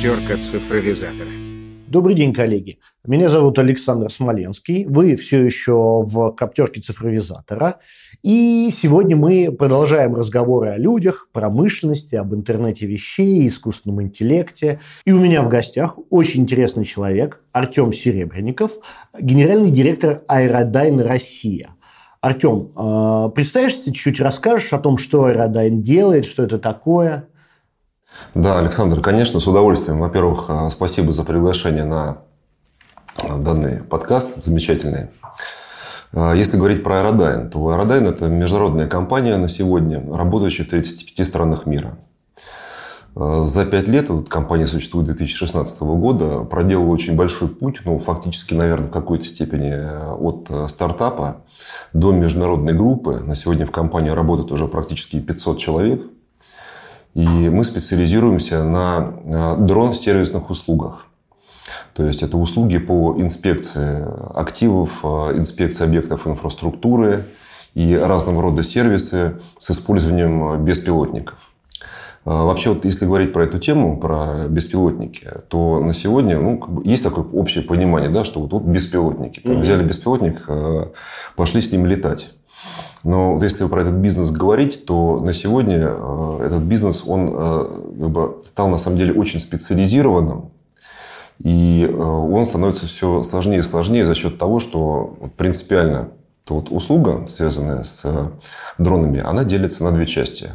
Коптерка цифровизатора. Добрый день, коллеги. Меня зовут Александр Смоленский. Вы все еще в коптерке цифровизатора. И сегодня мы продолжаем разговоры о людях, промышленности, об интернете вещей, искусственном интеллекте. И у меня в гостях очень интересный человек Артем Серебренников, генеральный директор Aerodyne Россия. Артем, э, представишься, чуть-чуть расскажешь о том, что Aerodyne делает, что это такое? Да, Александр, конечно, с удовольствием. Во-первых, э, спасибо за приглашение на э, данный подкаст замечательный. Э, если говорить про Aerodyne, то Aerodyne – это международная компания на сегодня, работающая в 35 странах мира. За пять лет, вот компания существует 2016 года, проделала очень большой путь, ну, фактически, наверное, в какой-то степени от стартапа до международной группы. На сегодня в компании работает уже практически 500 человек – и мы специализируемся на дрон-сервисных услугах. То есть это услуги по инспекции активов, э, инспекции объектов инфраструктуры и разного рода сервисы с использованием беспилотников. Э, вообще, вот если говорить про эту тему, про беспилотники, то на сегодня ну, как бы есть такое общее понимание, да, что вот, вот беспилотники. Там, взяли беспилотник, э, пошли с ним летать. Но вот если про этот бизнес говорить, то на сегодня э, этот бизнес, он э, как бы, стал на самом деле очень специализированным. И э, он становится все сложнее и сложнее за счет того, что принципиально то вот услуга, связанная с дронами, она делится на две части.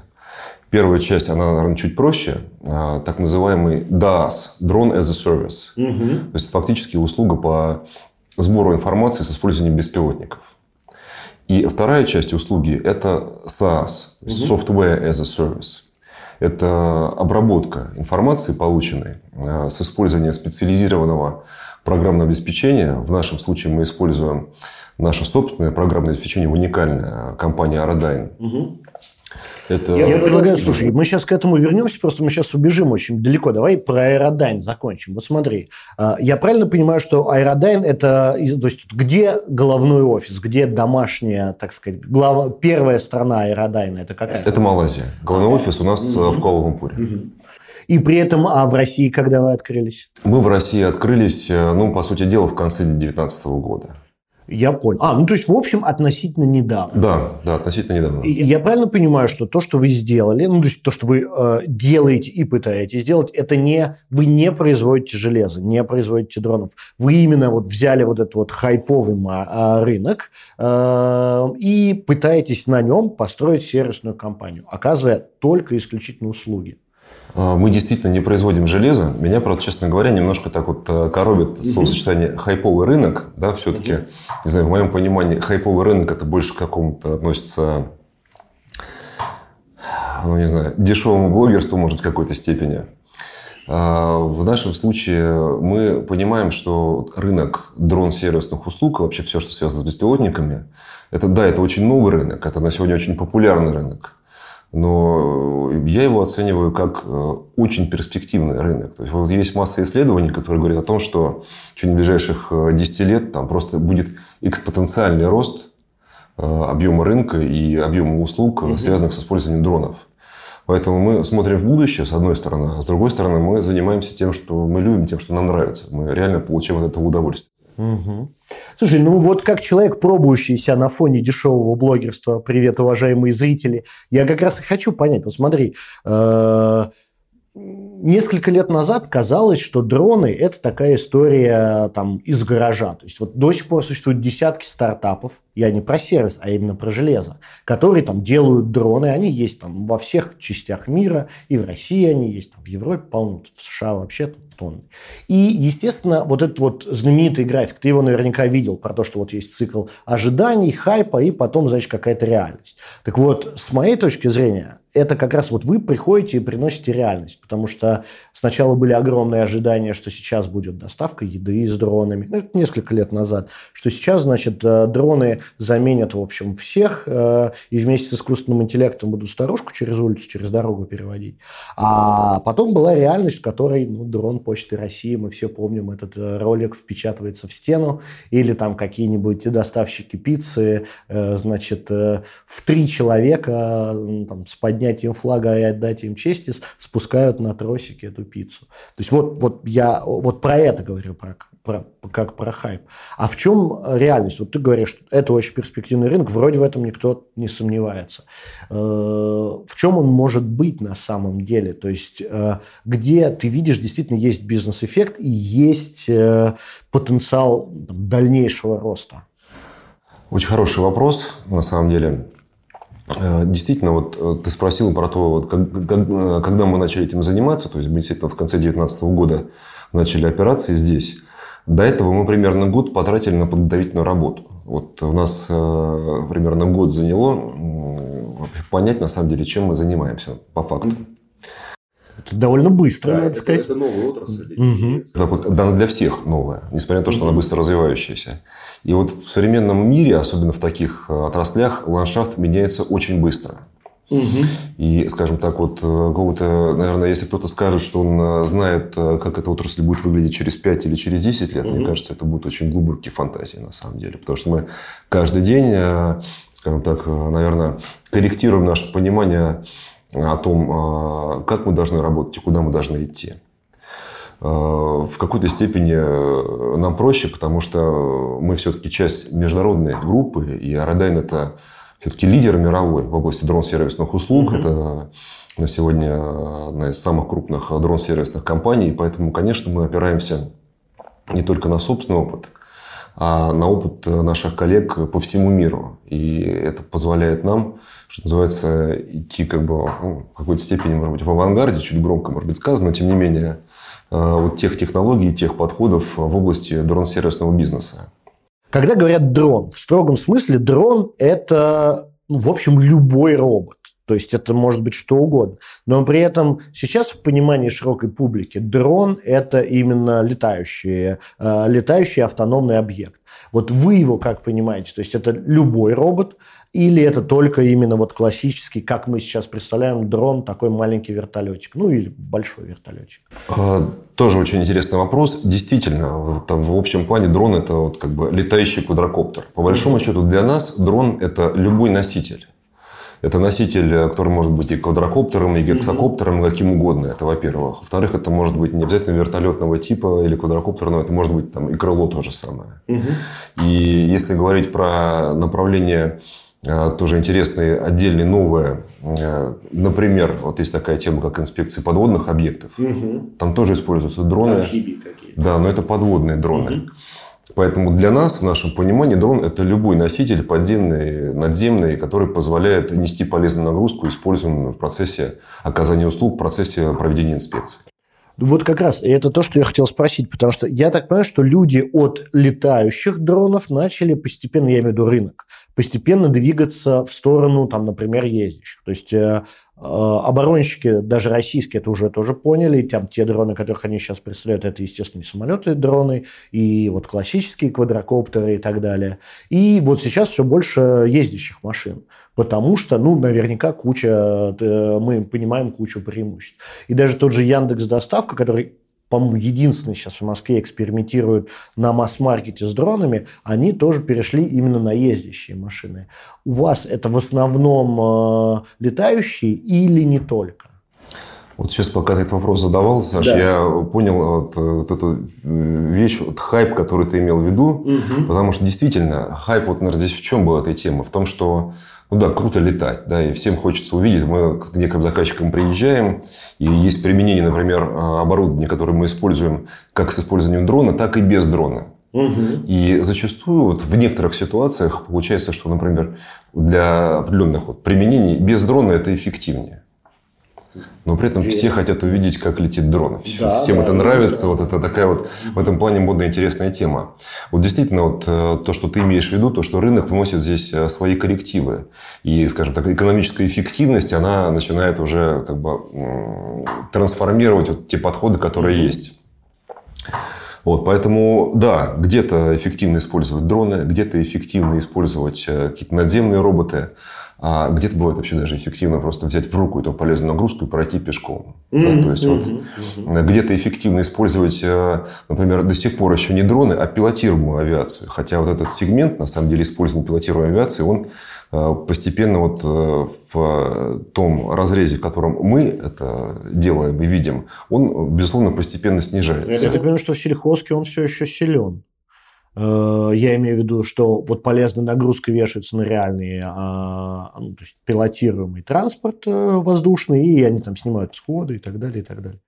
Первая часть, она, наверное, чуть проще. Так называемый DAS, Drone as a Service. Угу. То есть, фактически услуга по сбору информации с использованием беспилотников. И вторая часть услуги – это SaaS, Software as a Service. Это обработка информации, полученной э, с использованием специализированного программного обеспечения. В нашем случае мы используем наше собственное программное обеспечение, уникальная компания Aerodyne. Угу. Это... Я предлагаю, слушай, мы сейчас к этому вернемся, просто мы сейчас убежим очень далеко. Давай про аэродайн закончим. Вот смотри, а, я правильно понимаю, что аэродайн – это то есть, где головной офис, где домашняя, так сказать, глава, первая страна аэродайна? Это какая? Это Малайзия. Головной офис у нас угу. в Куала-Лумпуре. Угу. И при этом, а в России когда вы открылись? Мы в России открылись, э, ну, по сути дела, в конце 2019 года. Я понял. А, ну то есть, в общем, относительно недавно. Да, да, относительно недавно. И я правильно понимаю, что то, что вы сделали, ну то есть то, что вы э, делаете и пытаетесь сделать, это не вы не производите железо, не производите дронов. Вы именно вот взяли вот этот вот хайповый э, рынок э, и пытаетесь на нем построить сервисную компанию, оказывая только исключительно услуги. А, мы действительно не производим железо. Меня, правда, честно говоря, немножко так вот э, коробит словосочетание хайповый рынок. Да, все-таки, не знаю, в моем понимании, хайповый рынок это больше к какому-то относится, ну, не знаю, дешевому блогерству, может, в какой-то степени. А, в нашем случае мы понимаем, что рынок дрон-сервисных услуг, вообще все, что связано с беспилотниками, это, да, это очень новый рынок, это на сегодня очень популярный рынок но я его оцениваю как э, очень перспективный рынок. То есть, вот есть масса исследований, которые говорят о том, что в течение ближайших 10 э, лет там просто будет экспотенциальный рост э, объема рынка и объема услуг, угу. связанных с использованием дронов. Поэтому мы смотрим в будущее, с одной стороны, а с другой стороны, мы занимаемся тем, что мы любим, тем, что нам нравится. Мы реально получаем от этого удовольствие. Угу. Слушай, ну вот как человек, пробующийся на фоне дешевого блогерства, привет, уважаемые зрители, я как раз и хочу понять, вот смотри, э- несколько лет назад казалось, что дроны – это такая история там, из гаража. То есть, вот до сих пор существуют десятки стартапов, я не про сервис, а именно про железо, которые там делают дроны. Они есть там во всех частях мира, и в России они есть, там, в Европе полно, в США вообще там тонны. И, естественно, вот этот вот знаменитый график, ты его наверняка видел, про то, что вот есть цикл ожиданий, хайпа, и потом, значит, какая-то реальность. Так вот, с моей точки зрения, это как раз вот вы приходите и приносите реальность, потому что сначала были огромные ожидания, что сейчас будет доставка еды с дронами, ну, это несколько лет назад, что сейчас, значит, э, дроны заменят, в общем, всех, э, и вместе с искусственным интеллектом будут старушку через улицу, через дорогу переводить. А потом была реальность, в которой ну, дрон Почты России, мы все помним, этот э, ролик впечатывается в стену, или там какие-нибудь доставщики пиццы, э, значит, э, в три человека там, с поднятием флага и отдатием чести спускают на тросики эту пиццу. То есть вот, вот я вот про это говорю, про, про, как про хайп. А в чем реальность? Вот ты говоришь, что это очень перспективный рынок, вроде в этом никто не сомневается. Э, в чем он может быть на самом деле? То есть э, где ты видишь, действительно есть бизнес-эффект и есть э, потенциал дальнейшего роста? Очень хороший вопрос, на самом деле. Действительно, вот ты спросил про то, вот, когда мы начали этим заниматься, то есть мы действительно в конце 2019 года начали операции здесь. До этого мы примерно год потратили на подготовительную работу. Вот у нас э, примерно год заняло понять, на самом деле, чем мы занимаемся по факту. Это довольно быстро, да, надо это, сказать. Это новая отрасль. Угу. Так вот, да, она для всех новая, несмотря на то, что угу. она быстро развивающаяся. И вот в современном мире, особенно в таких э, отраслях, ландшафт меняется очень быстро. Угу. И, скажем так, вот э, какого-то, наверное, если кто-то скажет, что он э, знает, как эта отрасль будет выглядеть через 5 или через 10 лет, угу. мне кажется, это будут очень глубокие фантазии на самом деле. Потому что мы каждый день, скажем так, наверное, корректируем наше понимание о том, как мы должны работать и куда мы должны идти. В какой-то степени нам проще, потому что мы все-таки часть международной группы, и Aerodyne – это все-таки лидер мировой в области дрон-сервисных услуг. Mm-hmm. Это на сегодня одна из самых крупных дрон-сервисных компаний. Поэтому, конечно, мы опираемся не только на собственный опыт, а на опыт наших коллег по всему миру. И это позволяет нам, что называется, идти как бы ну, в какой-то степени, может быть, в авангарде, чуть громко, может быть, сказано, но тем не менее, э, вот тех технологий, тех подходов в области дрон-сервисного бизнеса. Когда говорят дрон, в строгом смысле дрон – это, ну, в общем, любой робот. То есть это может быть что угодно. Но при этом сейчас в понимании широкой публики дрон – это именно летающий, э, летающий автономный объект. Вот вы его как понимаете? То есть это любой робот, или это только именно вот классический, как мы сейчас представляем, дрон, такой маленький вертолетик, ну или большой вертолетик? А, тоже очень интересный вопрос. Действительно, там, в общем плане дрон – это вот как бы летающий квадрокоптер. По большому счету для нас дрон – это любой носитель. Это носитель, который может быть и квадрокоптером, и гексокоптером, и каким угодно. Это во-первых. Во-вторых, это может быть не обязательно вертолетного типа или квадрокоптерного, это может быть там, и крыло то же самое. Угу. И если говорить про направление Э, тоже интересные, отдельные, новые. Э, например, вот есть такая тема, как инспекция подводных объектов. Угу. Там тоже используются дроны. Амфибии какие-то. Да, но это подводные дроны. Угу. Поэтому для нас, в нашем понимании, дрон – это любой носитель подземный, надземный, который позволяет нести полезную нагрузку, используемую в процессе оказания услуг, в процессе проведения инспекции. Вот как раз, это то, что я хотел спросить, потому что я так понимаю, что люди от летающих дронов начали постепенно, я имею в виду рынок, постепенно двигаться в сторону, там, например, ездящих. То есть э, оборонщики, даже российские, это уже тоже поняли. Там те дроны, которых они сейчас представляют, это, естественно, и самолеты, дроны, и вот классические квадрокоптеры и так далее. И вот сейчас все больше ездящих машин. Потому что, ну, наверняка куча, э, мы понимаем кучу преимуществ. И даже тот же Яндекс Доставка, который по-моему, единственный сейчас в Москве экспериментирует на масс-маркете с дронами, они тоже перешли именно на ездящие машины. У вас это в основном э, летающие или не только? Вот сейчас, пока ты этот вопрос задавал, Саша, да. я понял вот, вот эту вещь, вот, хайп, который ты имел в виду, угу. потому что действительно хайп вот наверное, здесь в чем была эта тема? В том, что ну да, круто летать, да, и всем хочется увидеть. Мы к некоторым заказчикам приезжаем, и есть применение, например, оборудования, которое мы используем как с использованием дрона, так и без дрона. Угу. И зачастую вот в некоторых ситуациях получается, что, например, для определенных вот применений без дрона это эффективнее. Но при этом все хотят увидеть, как летит дрон. Да, Всем да, это нравится. Да. Вот это такая вот в этом плане модная интересная тема. Вот действительно, вот э, то, что ты имеешь в виду, то, что рынок вносит здесь э, свои коррективы. И, скажем так, экономическая эффективность, она начинает уже как бы трансформировать вот те подходы, которые mm-hmm. есть. Вот, поэтому, да, где-то эффективно использовать дроны, где-то эффективно использовать э, какие-то надземные роботы. А где-то бывает вообще даже эффективно просто взять в руку эту полезную нагрузку и пройти пешком. Mm-hmm. Да, то есть mm-hmm. вот где-то эффективно использовать, э, например, до сих пор еще не дроны, а пилотируемую авиацию. Хотя вот этот сегмент, на самом деле, использования пилотируемой авиации, он э, постепенно вот э, в том разрезе, в котором мы это делаем и видим, он, безусловно, постепенно снижается. Я так понимаю, что в сельхозке он все еще силен. Э, я имею в виду, что вот полезная нагрузка вешается на реальный а, ну, то есть пилотируемый транспорт э, воздушный, и они там снимают сходы и так далее, и так далее.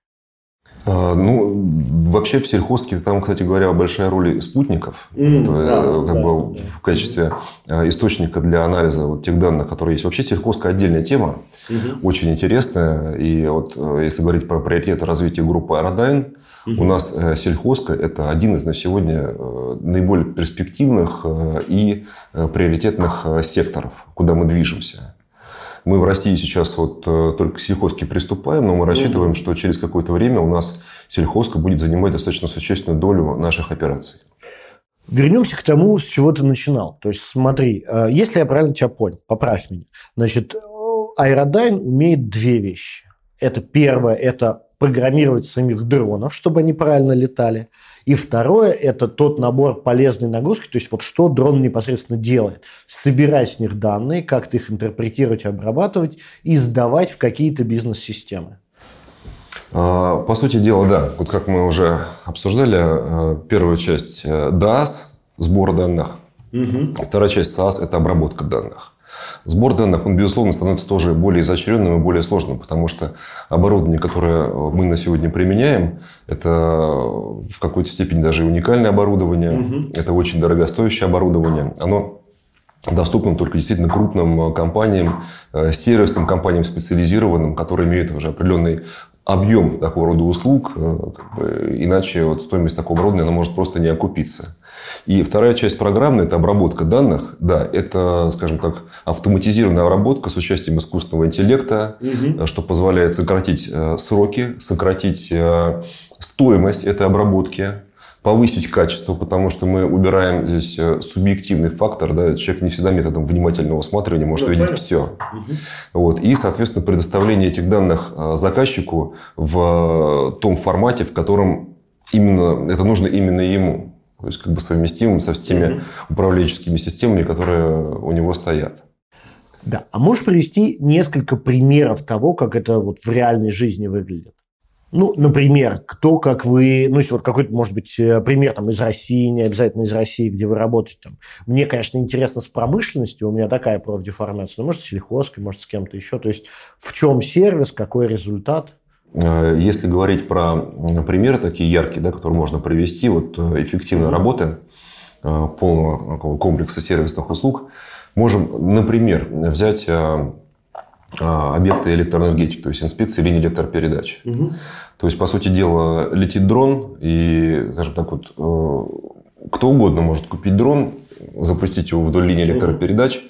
А, ну, вообще в сельхозке там, кстати говоря, большая роль спутников mm, это, да, как да, бы, да. в качестве э, источника для анализа вот тех данных, которые есть. Вообще сельхозка отдельная тема, угу. очень интересная. И вот если говорить про приоритеты развития группы Aerodyne, у нас э, сельхозка – это один из на сегодня э, наиболее перспективных э, и приоритетных секторов, куда мы движемся. Мы в России сейчас вот только к сельхозке приступаем, но мы рассчитываем, что через какое-то время у нас сельхозка будет занимать достаточно существенную долю наших операций. Вернемся к тому, с чего ты начинал. То есть, смотри, если я правильно тебя понял, поправь меня. Значит, Aerodyne умеет две вещи. Это первое, это программировать самих дронов, чтобы они правильно летали. И второе – это тот набор полезной нагрузки, то есть вот что дрон непосредственно делает. Собирать с них данные, как-то их интерпретировать, обрабатывать и сдавать в какие-то бизнес-системы. А, по сути дела, да. Вот как мы уже обсуждали, э, первая часть э, DAS – сбор данных. Угу. Вторая часть SAS – это обработка данных. Сбор данных, он, безусловно, становится тоже более изощренным и более сложным, потому что оборудование, которое мы на сегодня применяем, это в какой-то степени даже уникальное оборудование, угу. это очень дорогостоящее оборудование. Оно доступным только действительно крупным компаниям, э, сервисным компаниям специализированным, которые имеют уже определенный объем такого рода услуг, э, как бы, иначе вот стоимость такого оборудования она может просто не окупиться. И вторая часть программы – это обработка данных. Да, это, скажем так, автоматизированная обработка с участием искусственного интеллекта, угу. что позволяет сократить э, сроки, сократить э, стоимость этой обработки, повысить качество, потому что мы убираем здесь субъективный фактор. Да, человек не всегда методом внимательного осматривания может да, увидеть все. Угу. Вот, и, соответственно, предоставление этих данных заказчику в том формате, в котором именно это нужно именно ему. То есть как бы совместимым со всеми mm управленческими системами, которые у него стоят. Да. А можешь привести несколько примеров того, как это вот в реальной жизни выглядит? Ну, например, кто, как вы, ну, вот какой-то, может быть, э, пример там из России, не обязательно из России, где вы работаете там. Мне, конечно, интересно с промышленностью, у меня такая профдеформация, но может, с сельхозкой, может, с кем-то еще. То есть, в чем сервис, какой результат? Э, если говорить про примеры такие яркие, да, которые можно привести, вот э, эффективной работы э, полного комплекса сервисных услуг, можем, например, взять объекты электроэнергетики, то есть инспекции линий электропередач. Угу. То есть, по сути дела, летит дрон, и, скажем так, вот, кто угодно может купить дрон, запустить его вдоль линии электропередач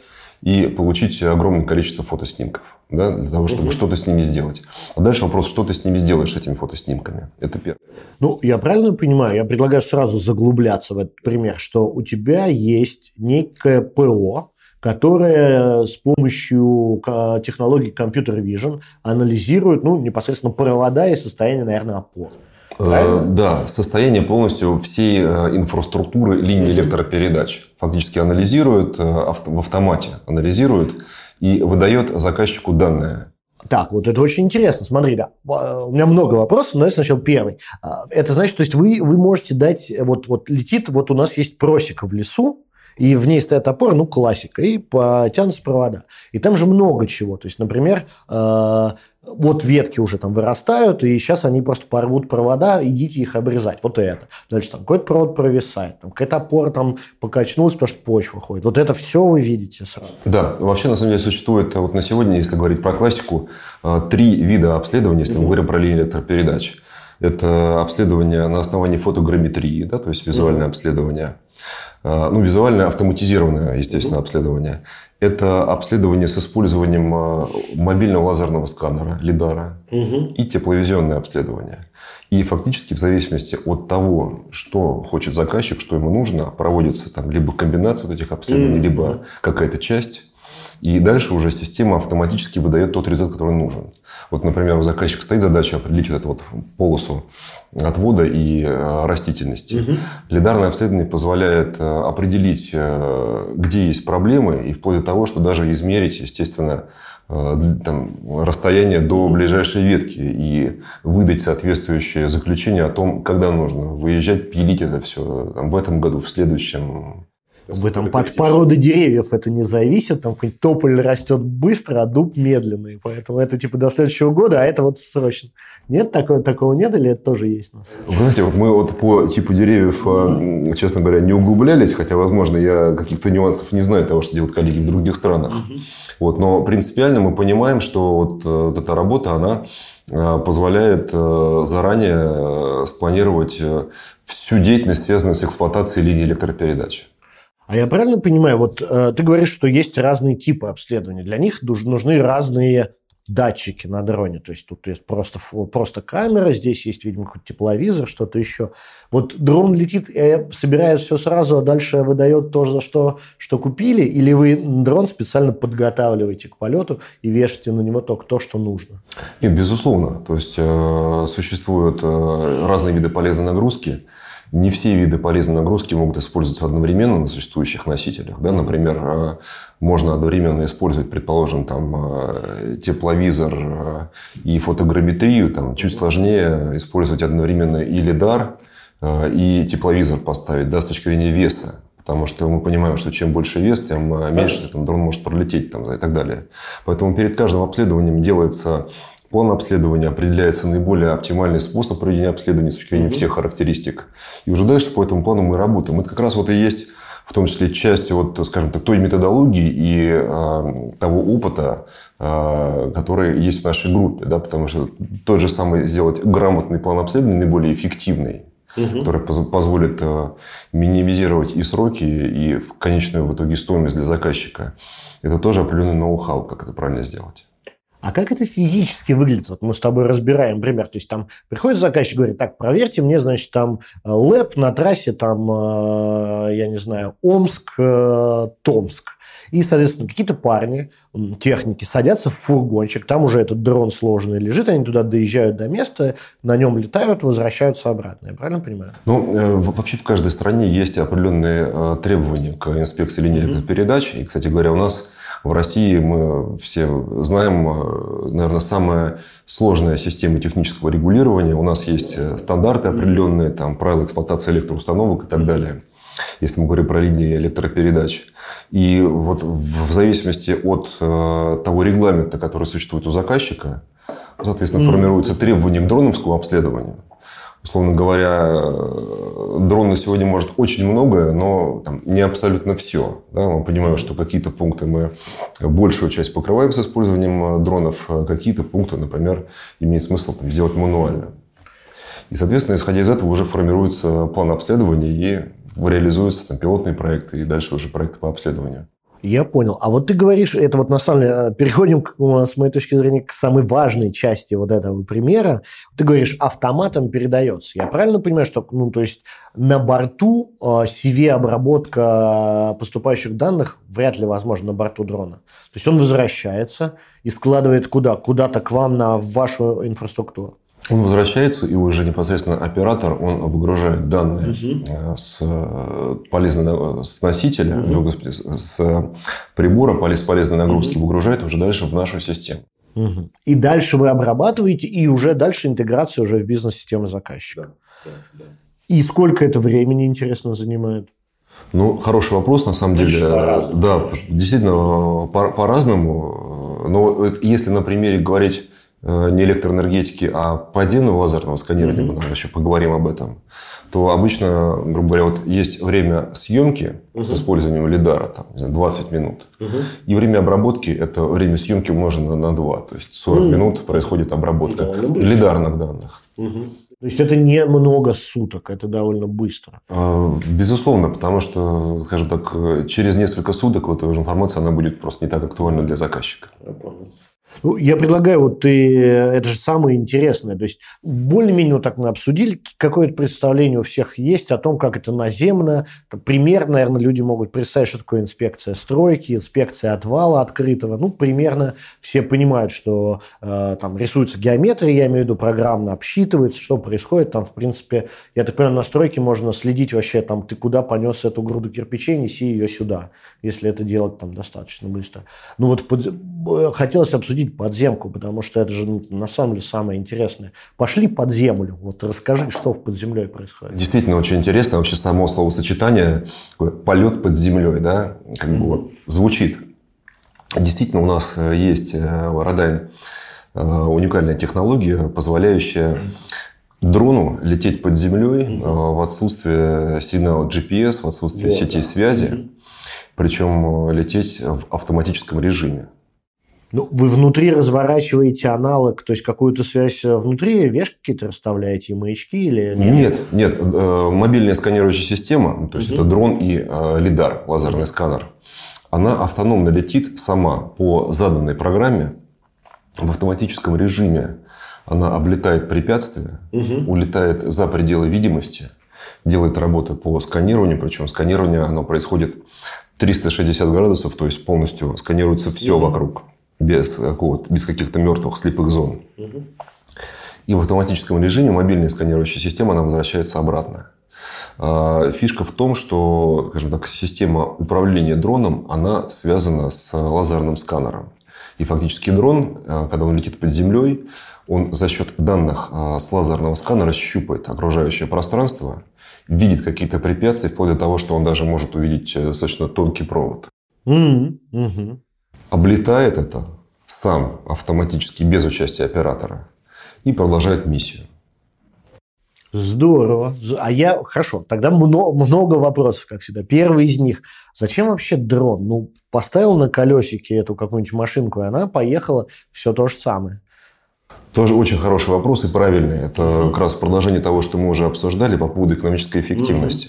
и получить огромное количество фотоснимков да, для того, чтобы угу. что-то с ними сделать. А дальше вопрос, что ты с ними сделаешь, с этими фотоснимками. Это первое. Ну, я правильно понимаю, я предлагаю сразу заглубляться в этот пример, что у тебя есть некое ПО, которое с помощью технологии компьютер vision анализирует ну, непосредственно провода и состояние, наверное, опор. Э, Правильно? Да, состояние полностью всей э, инфраструктуры линии электропередач. Фактически анализирует, э, в автомате анализирует и выдает заказчику данные. Так, вот это очень интересно. Смотри, да. У меня много вопросов, но я сначала первый. Это значит, то есть вы, вы можете дать, вот, вот летит, вот у нас есть просека в лесу, и в ней стоят опоры, ну, классика, и потянутся провода. И там же много чего. То есть, например, вот ветки уже там вырастают, и сейчас они просто порвут провода, идите их обрезать. Вот это. Дальше там какой-то провод провисает, там какая-то опора там покачнулась, потому что почва ходит. Вот это все вы видите сразу. Да, вообще на самом деле существует вот на сегодня, если говорить про классику, э, три вида обследования, если mm-hmm. мы говорим про линии электропередач. Это обследование на основании фотограмметрии, да, то есть визуальное mm-hmm. обследование. Э, ну, визуальное автоматизированное, естественно, обследование. Это обследование с использованием э, мобильного лазерного сканера, лидара, угу. и тепловизионное обследование. И фактически в зависимости от того, что хочет заказчик, что ему нужно, проводится там либо комбинация вот этих обследований, угу. либо какая-то часть. И дальше уже система автоматически выдает тот результат, который нужен. Вот, например, у заказчика стоит задача определить вот эту вот полосу отвода и э, растительности. Угу. Лидарное обследование позволяет э, определить, э, где есть проблемы, и вплоть до того, что даже измерить, естественно, там, расстояние до ближайшей ветки и выдать соответствующее заключение о том, когда нужно выезжать, пилить это все там, в этом году, в следующем. В этом под породы деревьев это не зависит. Там хоть тополь растет быстро, а дуб медленный. Поэтому это типа до следующего года, а это вот срочно. Нет такого, такого нет или это тоже есть у нас? Вы знаете, вот мы вот по типу деревьев, mm-hmm. честно говоря, не углублялись, хотя, возможно, я каких-то нюансов не знаю того, что делают коллеги в других странах. Mm-hmm. Вот, но принципиально мы понимаем, что вот, э, вот эта работа, она э, позволяет заранее спланировать всю деятельность, связанную с эксплуатацией линии электропередач. А я правильно понимаю, вот э, ты говоришь, что есть разные типы обследования. Для них нужны разные датчики на дроне. То есть тут есть просто, просто камера, здесь есть, видимо, какой-то тепловизор, что-то еще. Вот дрон летит, э, собирает все сразу, а дальше выдает то, за что, что купили, или вы дрон специально подготавливаете к полету и вешаете на него только то, что нужно? Нет, безусловно. То есть э, существуют э, разные виды полезной нагрузки. Не все виды полезной нагрузки могут использоваться одновременно на существующих носителях. Да? Например, э, можно одновременно использовать, предположим, там, э, тепловизор э, и фотограмметрию. Там, чуть сложнее использовать одновременно и лидар, и тепловизор поставить да, с точки зрения веса. Потому что мы понимаем, что чем больше вес, тем меньше там, дрон может пролететь там, и так далее. Поэтому перед каждым обследованием делается План обследования определяется наиболее оптимальный способ проведения обследования с точки зрения всех характеристик. И уже дальше по этому плану мы работаем. Это как раз вот и есть в том числе часть вот, скажем так, той методологии и э, того опыта, э, который есть в нашей группе. Да? Потому что тот же самый сделать грамотный план обследования наиболее эффективный, угу. который позволит э, минимизировать и сроки, и в конечную в итоге стоимость для заказчика. Это тоже определенный ноу-хау, как это правильно сделать. А как это физически выглядит? Вот мы с тобой разбираем пример. То есть там приходит заказчик, говорит, так, проверьте мне, значит, там э, лэп на трассе, там, э, я не знаю, Омск, э, Томск. И, соответственно, какие-то парни, техники садятся в фургончик, там уже этот дрон сложный лежит, они туда доезжают до места, на нем летают, возвращаются обратно. Я правильно понимаю? Ну, вообще в каждой стране есть определенные требования к инспекции линейных mm-hmm. передач. И, кстати говоря, у нас в России мы все знаем, э, наверное, самая сложная система технического регулирования. У нас есть э, стандарты определенные, там, правила эксплуатации электроустановок и так далее. Если мы говорим про линии электропередач. И вот в зависимости от э, того регламента, который существует у заказчика, соответственно, формируются требования к дроновскому обследованию условно говоря, дрон на сегодня может очень многое, но там, не абсолютно все. Да? Мы понимаем, что какие-то пункты мы большую часть покрываем с использованием э, дронов, а какие-то пункты, например, имеет смысл там, сделать мануально. И, соответственно, исходя из этого уже формируется план обследования и реализуются там, пилотные проекты и дальше уже проекты по обследованию. Я понял. А вот ты говоришь, это вот на самом деле, э, переходим, к, с моей точки зрения, к самой важной части вот этого примера. Ты говоришь, автоматом передается. Я правильно понимаю, что, ну, то есть на борту э, CV-обработка поступающих данных вряд ли возможна на борту дрона. То есть он возвращается и складывает куда? Куда-то к вам на вашу инфраструктуру. Он возвращается, и уже непосредственно оператор, он выгружает данные угу. с, э, полезной, с носителя, угу. господи, с прибора с полезной нагрузки, угу. выгружает уже дальше в нашу систему. Угу. И дальше вы обрабатываете, и уже дальше интеграция уже в бизнес-систему заказчика. Да, да, да. И сколько это времени, интересно, занимает? Ну, хороший вопрос, на самом деле. По-разному. Да, действительно, по-разному. Но если на примере говорить Э, не электроэнергетики, а подземного лазерного сканирования, mm-hmm. мы наверное, еще поговорим об этом, то обычно, грубо говоря, вот есть время съемки mm-hmm. с использованием лидара, там, 20 минут, mm-hmm. и время обработки – это время съемки умножено на 2, то есть 40 mm-hmm. минут происходит обработка да, лидарных данных. Mm-hmm. То есть это не много суток, это довольно быстро. А, безусловно, потому что, скажем так, через несколько суток вот эта информация она будет просто не так актуальна для заказчика. Я понял. Ну, я предлагаю, вот ты, это же самое интересное, то есть более-менее вот так мы обсудили, какое-то представление у всех есть о том, как это наземно, пример, наверное, люди могут представить, что такое инспекция стройки, инспекция отвала открытого, ну, примерно все понимают, что э, там рисуется геометрия, я имею в виду программно обсчитывается, что происходит, там, в принципе, я так понимаю, на стройке можно следить вообще, там, ты куда понес эту груду кирпичей, неси ее сюда, если это делать там достаточно быстро. Ну, вот под, э, хотелось обсудить изучить подземку, потому что это же ну, на самом деле самое интересное. Пошли под землю, вот расскажи, что под землей происходит. Действительно очень интересно вообще само словосочетание полет под землей, да, как бы вот звучит. Действительно у нас э, есть э, Родайн э, уникальная технология, позволяющая дрону лететь под землей в отсутствие сигнала GPS, в отсутствие вот, сетей связи, причем лететь в автоматическом режиме. Ну, вы внутри разворачиваете аналог, то есть какую-то связь внутри, вешки какие-то расставляете, и маячки или нет? Нет, нет. Э, мобильная сканирующая система, то есть угу. это дрон и э, лидар, лазерный сканер, она автономно летит сама по заданной программе в автоматическом режиме. Она облетает препятствия, угу. улетает за пределы видимости, делает работу по сканированию, причем сканирование оно происходит 360 градусов, то есть полностью сканируется все угу. вокруг без, какого без каких-то мертвых слепых зон. И в автоматическом режиме мобильная сканирующая система она возвращается обратно. А, фишка в том, что, скажем так, система управления дроном, она связана с лазерным сканером. И фактически дрон, а, когда он летит под землей, он за счет данных а, с лазерного сканера щупает окружающее пространство, видит какие-то препятствия, вплоть до того, что он даже может увидеть э, достаточно тонкий провод. Mm-hmm облетает это сам автоматически без участия оператора и продолжает миссию. Здорово. А я, хорошо, тогда много, много вопросов, как всегда. Первый из них, зачем вообще дрон? Ну, поставил на колесике эту какую-нибудь машинку, и она поехала, все то же самое. Тоже очень хороший вопрос и правильный. Это как раз продолжение того, что мы уже обсуждали по поводу экономической эффективности.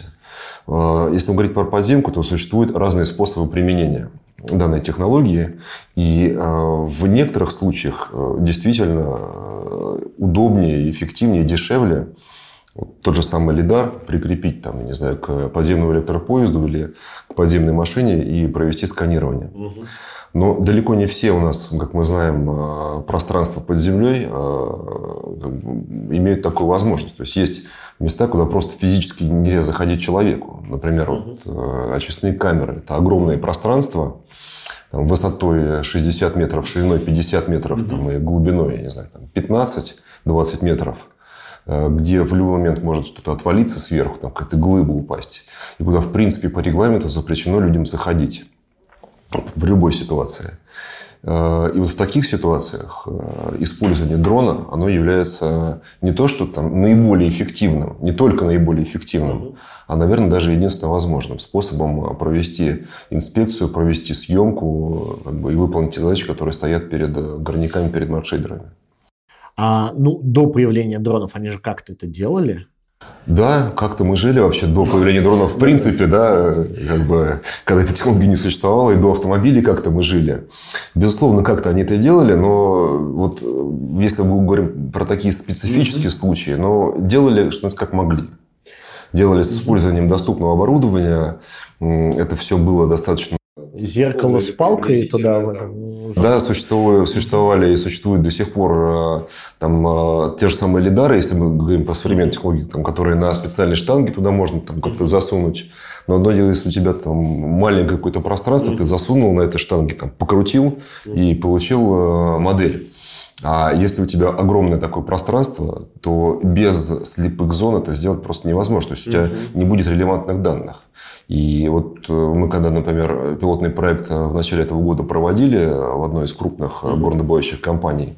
Mm-hmm. Если говорить про подземку, то существуют разные способы применения данной технологии. И э, в некоторых случаях э, действительно э, удобнее, эффективнее, дешевле вот тот же самый лидар прикрепить там, не знаю, к подземному электропоезду или к подземной машине и провести сканирование. Угу. Но далеко не все у нас, как мы знаем, пространство под землей имеют такую возможность. То есть есть места, куда просто физически нельзя заходить человеку. Например, угу. вот, очистные камеры. Это огромное пространство, там, высотой 60 метров, шириной 50 метров mm там, и глубиной, я не знаю, там, 15-20 метров, э, где в любой момент может что-то отвалиться сверху, там какая-то глыба упасть, и куда, в принципе, по регламенту запрещено людям заходить в любой ситуации. Э, и вот в таких ситуациях э, использование дрона, оно является не то, что там наиболее эффективным, не только наиболее эффективным, а, наверное, даже единственно возможным способом провести инспекцию, провести съемку как бы, и выполнить те задачи, которые стоят перед горняками, перед маршейдерами. А ну, до появления дронов они же как-то это делали? Да, как-то мы жили вообще до появления дронов, в принципе, да, как бы, когда эта технология не существовала, и до автомобилей как-то мы жили. Безусловно, как-то они это делали, но вот если мы говорим про такие специфические mm-hmm. случаи, но делали, что как могли. Делали с использованием доступного оборудования. Это все было достаточно Зеркало с палкой туда. Да, существовали, существовали и существуют до сих пор э, там, э, те же самые лидары, если мы говорим про современные технологии, там, которые на специальной штанге, туда можно там, как-то засунуть. Но одно дело, если у тебя там маленькое какое-то пространство, ты засунул на этой штанге, там, покрутил и получил э, модель. А если у тебя огромное такое пространство, то без слепых зон это сделать просто невозможно. То есть у тебя не будет релевантных данных. И вот э, мы когда, например, пилотный проект э, в начале этого года проводили в одной из крупных mm-hmm. горнодобывающих компаний,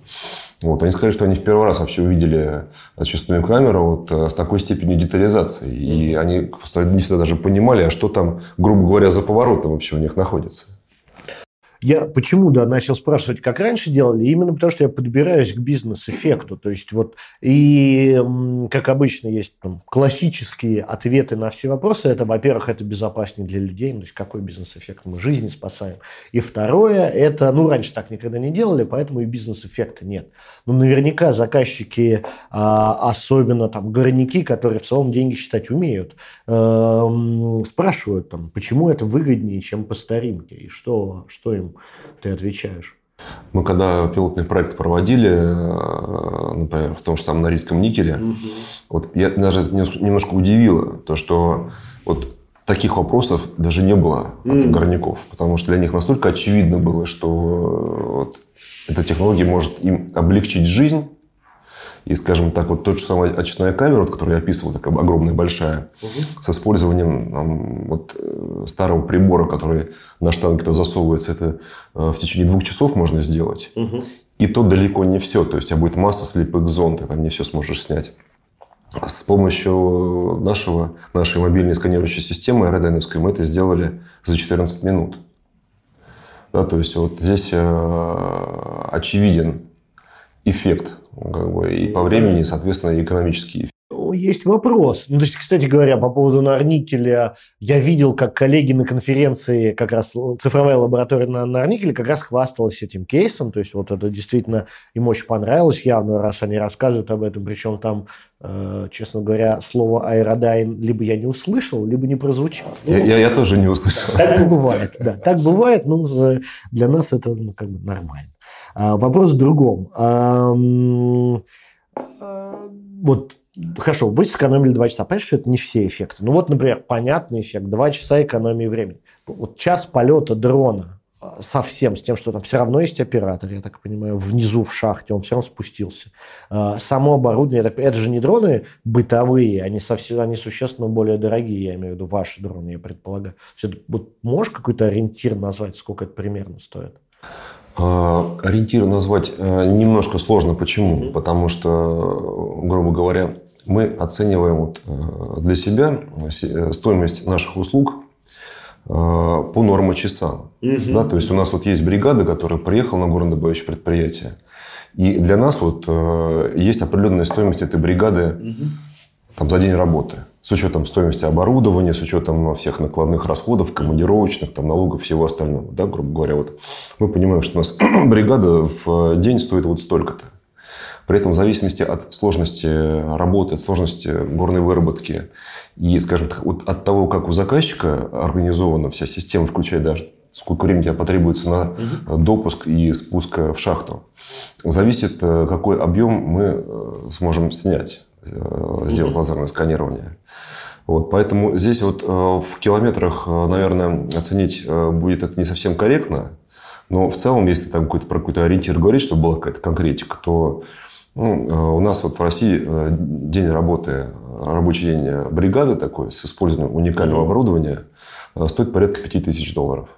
вот, они сказали, что они в первый раз вообще увидели очистную камеру вот, с такой степенью детализации. И они просто не всегда даже понимали, а что там, грубо говоря, за поворотом вообще у них находится. Я почему, да, начал спрашивать, как раньше делали? Именно потому, что я подбираюсь к бизнес-эффекту. То есть вот и, как обычно, есть там, классические ответы на все вопросы. Это, во-первых, это безопаснее для людей. То есть какой бизнес-эффект? Мы жизни спасаем. И второе, это, ну, раньше так никогда не делали, поэтому и бизнес-эффекта нет. Но наверняка заказчики, а, особенно там горняки, которые в целом деньги считать умеют, эм, спрашивают там, почему это выгоднее, чем по старинке, и что, что им ты отвечаешь? Мы когда пилотный проект проводили, э, например, в том же самом Норильском никеле, угу. вот я даже немножко удивило то, что вот таких вопросов даже не было от mm. горняков, потому что для них настолько очевидно было, что вот эта технология может им облегчить жизнь, и, скажем так, вот тот же самый очная камера, вот, которую я описывал, такая огромная, большая, угу. с использованием там, вот, э, старого прибора, который на штанге туда засовывается, это э, в течение двух часов можно сделать. Угу. И то далеко не все. То есть, у тебя будет масса слепых зон, ты там не все сможешь снять. С помощью нашего, нашей мобильной сканирующей системы аэродайновской мы это сделали за 14 минут. Да, то есть вот здесь э, очевиден эффект как бы, и по времени, соответственно, и экономический. Есть вопрос. Ну, то есть, кстати говоря, по поводу Нарникеля, я видел, как коллеги на конференции, как раз цифровая лаборатория на Нарникеле как раз хвасталась этим кейсом. То есть, вот это действительно им очень понравилось явно, раз они рассказывают об этом. Причем там, э, честно говоря, слово аэродайн либо я не услышал, либо не прозвучало. Я, ну, я, я тоже не услышал. Так бывает, да. Так бывает, но для нас это ну, как бы нормально. А, вопрос в другом. А, вот Хорошо, вы сэкономили 2 часа. Понятно, что это не все эффекты. Ну вот, например, понятный эффект. 2 часа экономии времени. Вот час полета дрона а, совсем с тем, что там все равно есть оператор, я так понимаю, внизу в шахте, он все равно спустился. Само оборудование, это, это же не дроны бытовые, они, совсем, они существенно более дорогие, я имею в виду ваши дроны, я предполагаю. Вот можешь какой-то ориентир назвать, сколько это примерно стоит? А, ориентиры назвать э, немножко сложно. Почему? Потому что, грубо говоря, мы оцениваем вот э, для себя э, стоимость наших услуг по норме часам. Угу. Да, то есть у нас вот есть бригада, которая приехала на горнодобывающее предприятие. И для нас вот есть определенная стоимость этой бригады угу. Там, за день работы с учетом стоимости оборудования, с учетом всех накладных расходов, командировочных, там, налогов, всего остального. Да, грубо говоря, вот мы понимаем, что у нас бригада в день стоит вот столько-то. При этом в зависимости от сложности работы, от сложности горной выработки и, скажем так, вот от того, как у заказчика организована вся система, включая даже сколько времени тебе потребуется на угу. допуск и спуск в шахту, зависит, э, какой объем мы э, сможем снять, сделать угу. лазерное сканирование. Вот, поэтому здесь вот э, в километрах, э, наверное, оценить э, будет это не совсем корректно. Но в целом, если там какой-то, про какой-то ориентир говорить, чтобы была какая-то конкретика, то ну, у нас вот в России день работы, рабочий день бригады такой с использованием уникального оборудования стоит порядка 5000 долларов.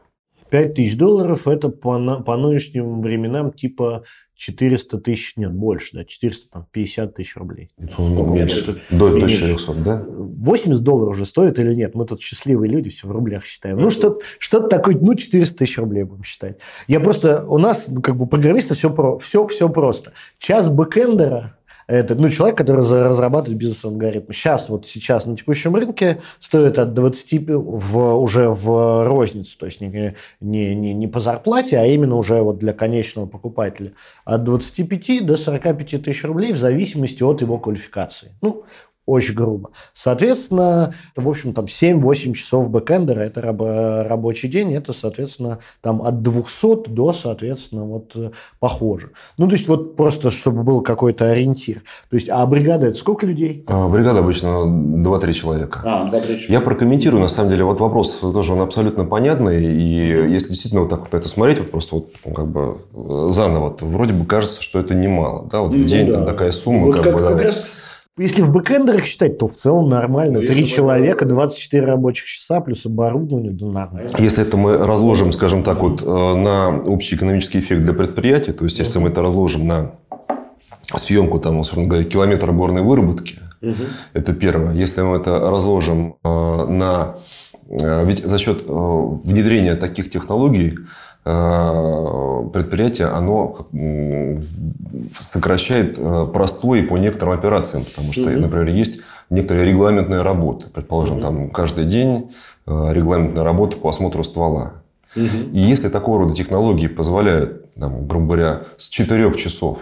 5 тысяч долларов – это по, по нынешним временам типа 400 тысяч, нет, больше, да, 450 тысяч рублей. По-моему, меньше. До, до 400, да? 80 долларов уже стоит или нет? Мы тут счастливые люди, все в рублях считаем. Ну, что-то что такое, ну, 400 тысяч рублей будем считать. Я просто, у нас, ну, как бы, программисты все, про, все, все просто. Час бэкэндера это, ну, человек, который разрабатывает бизнес-алгоритм. Сейчас, вот сейчас на текущем рынке стоит от 20 в, уже в розницу, то есть не, не, не, не по зарплате, а именно уже вот для конечного покупателя. От 25 до 45 тысяч рублей в зависимости от его квалификации. Ну, очень грубо. Соответственно, в общем, там 7-8 часов бэкэндера – это раб рабочий день, это, соответственно, там от 200 до, соответственно, вот э, похоже. Ну, то есть, вот просто, чтобы был какой-то ориентир. То есть, а бригада – это сколько людей? А, бригада обычно 2-3 человека. А, 2-3 человека. Я прокомментирую, на самом деле, вот вопрос тоже, он абсолютно понятный, и если действительно вот так вот на это смотреть, вот просто вот ну, как бы э, заново, то вроде бы кажется, что это немало, да, вот в ну день да. такая сумма, вот как, как бы, как да, раз если в бэкэндерах считать, то в целом нормально. Ну, Три человека, 24 рабочих часа плюс оборудование, да нормально. Если это мы разложим, скажем так, вот э, на общий экономический эффект для предприятия, то есть если мы это разложим на съемку, там, условно говоря, километр горной выработки, угу. это первое. Если мы это разложим э, на ведь за счет внедрения таких технологий предприятие, оно сокращает простой по некоторым операциям, потому что, mm например, есть некоторые регламентные работы. Предположим, mm там каждый день регламентная работа по осмотру ствола. mm И если такого рода технологии позволяют, там, грубо говоря, с 4 часов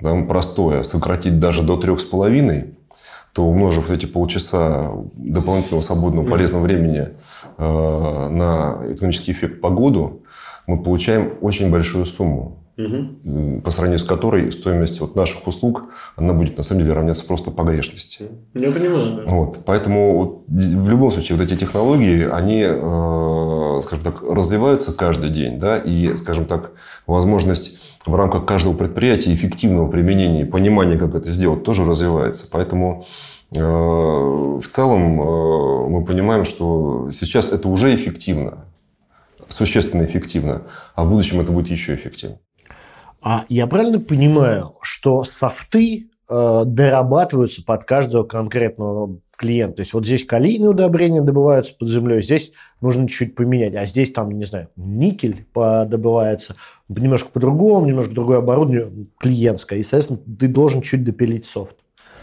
там, простое сократить даже до трех с половиной, то умножив эти полчаса дополнительного свободного полезного времени э, на экономический эффект по году, мы получаем очень большую сумму, угу. по сравнению с которой стоимость вот наших услуг, она будет на самом деле равняться просто погрешности. Я понимаю. Да. Вот. Поэтому вот, в любом случае вот эти технологии, они, э, скажем так, развиваются каждый день, да, и, скажем так, возможность в рамках каждого предприятия эффективного применения и понимания, как это сделать, тоже развивается. Поэтому э, в целом э, мы понимаем, что сейчас это уже эффективно, существенно эффективно, а в будущем это будет еще эффективнее. А я правильно понимаю, что софты э, дорабатываются под каждого конкретного клиента? То есть вот здесь калийные удобрения добываются под землей, здесь нужно чуть-чуть поменять, а здесь там, не знаю, никель добывается немножко по-другому, немножко другое оборудование клиентское, и, соответственно, ты должен чуть допилить софт.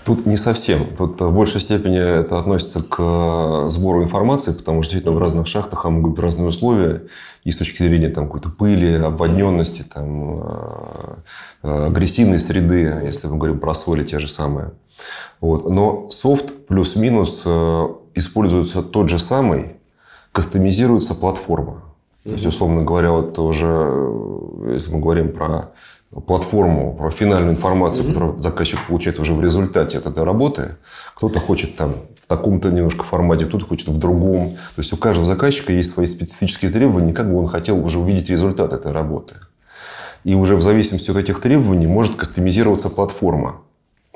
Тут не совсем. Тут в большей степени это относится к э, сбору информации, потому что действительно в разных шахтах могут быть разные условия и с точки зрения там, какой-то пыли, обводненности, там, э, э, агрессивной среды, если мы говорим про соли те же самые. Вот. Но софт плюс-минус используется тот же самый, кастомизируется платформа. То есть, условно говоря, вот уже, если мы говорим про платформу, про финальную информацию, mm-hmm. которую заказчик получает уже в результате от этой работы. Кто-то хочет там в таком-то немножко формате, кто-то хочет в другом. То есть у каждого заказчика есть свои специфические требования, как бы он хотел уже увидеть результат этой работы. И уже в зависимости от этих требований может кастомизироваться платформа.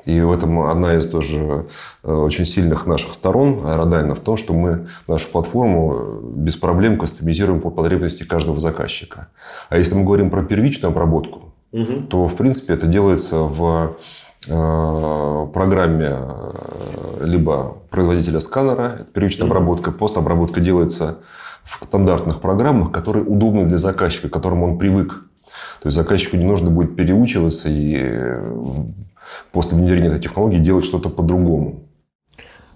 И в этом одна из тоже э, очень сильных наших сторон Aerodyne а в том, что мы нашу платформу без проблем кастомизируем по потребности каждого заказчика. А если мы говорим про первичную обработку, угу. то, в принципе, это делается в э, программе э, либо производителя сканера, это первичная угу. обработка, постобработка делается в стандартных программах, которые удобны для заказчика, к которым он привык. То есть заказчику не нужно будет переучиваться и э, после внедрения этой технологии делать что-то по-другому.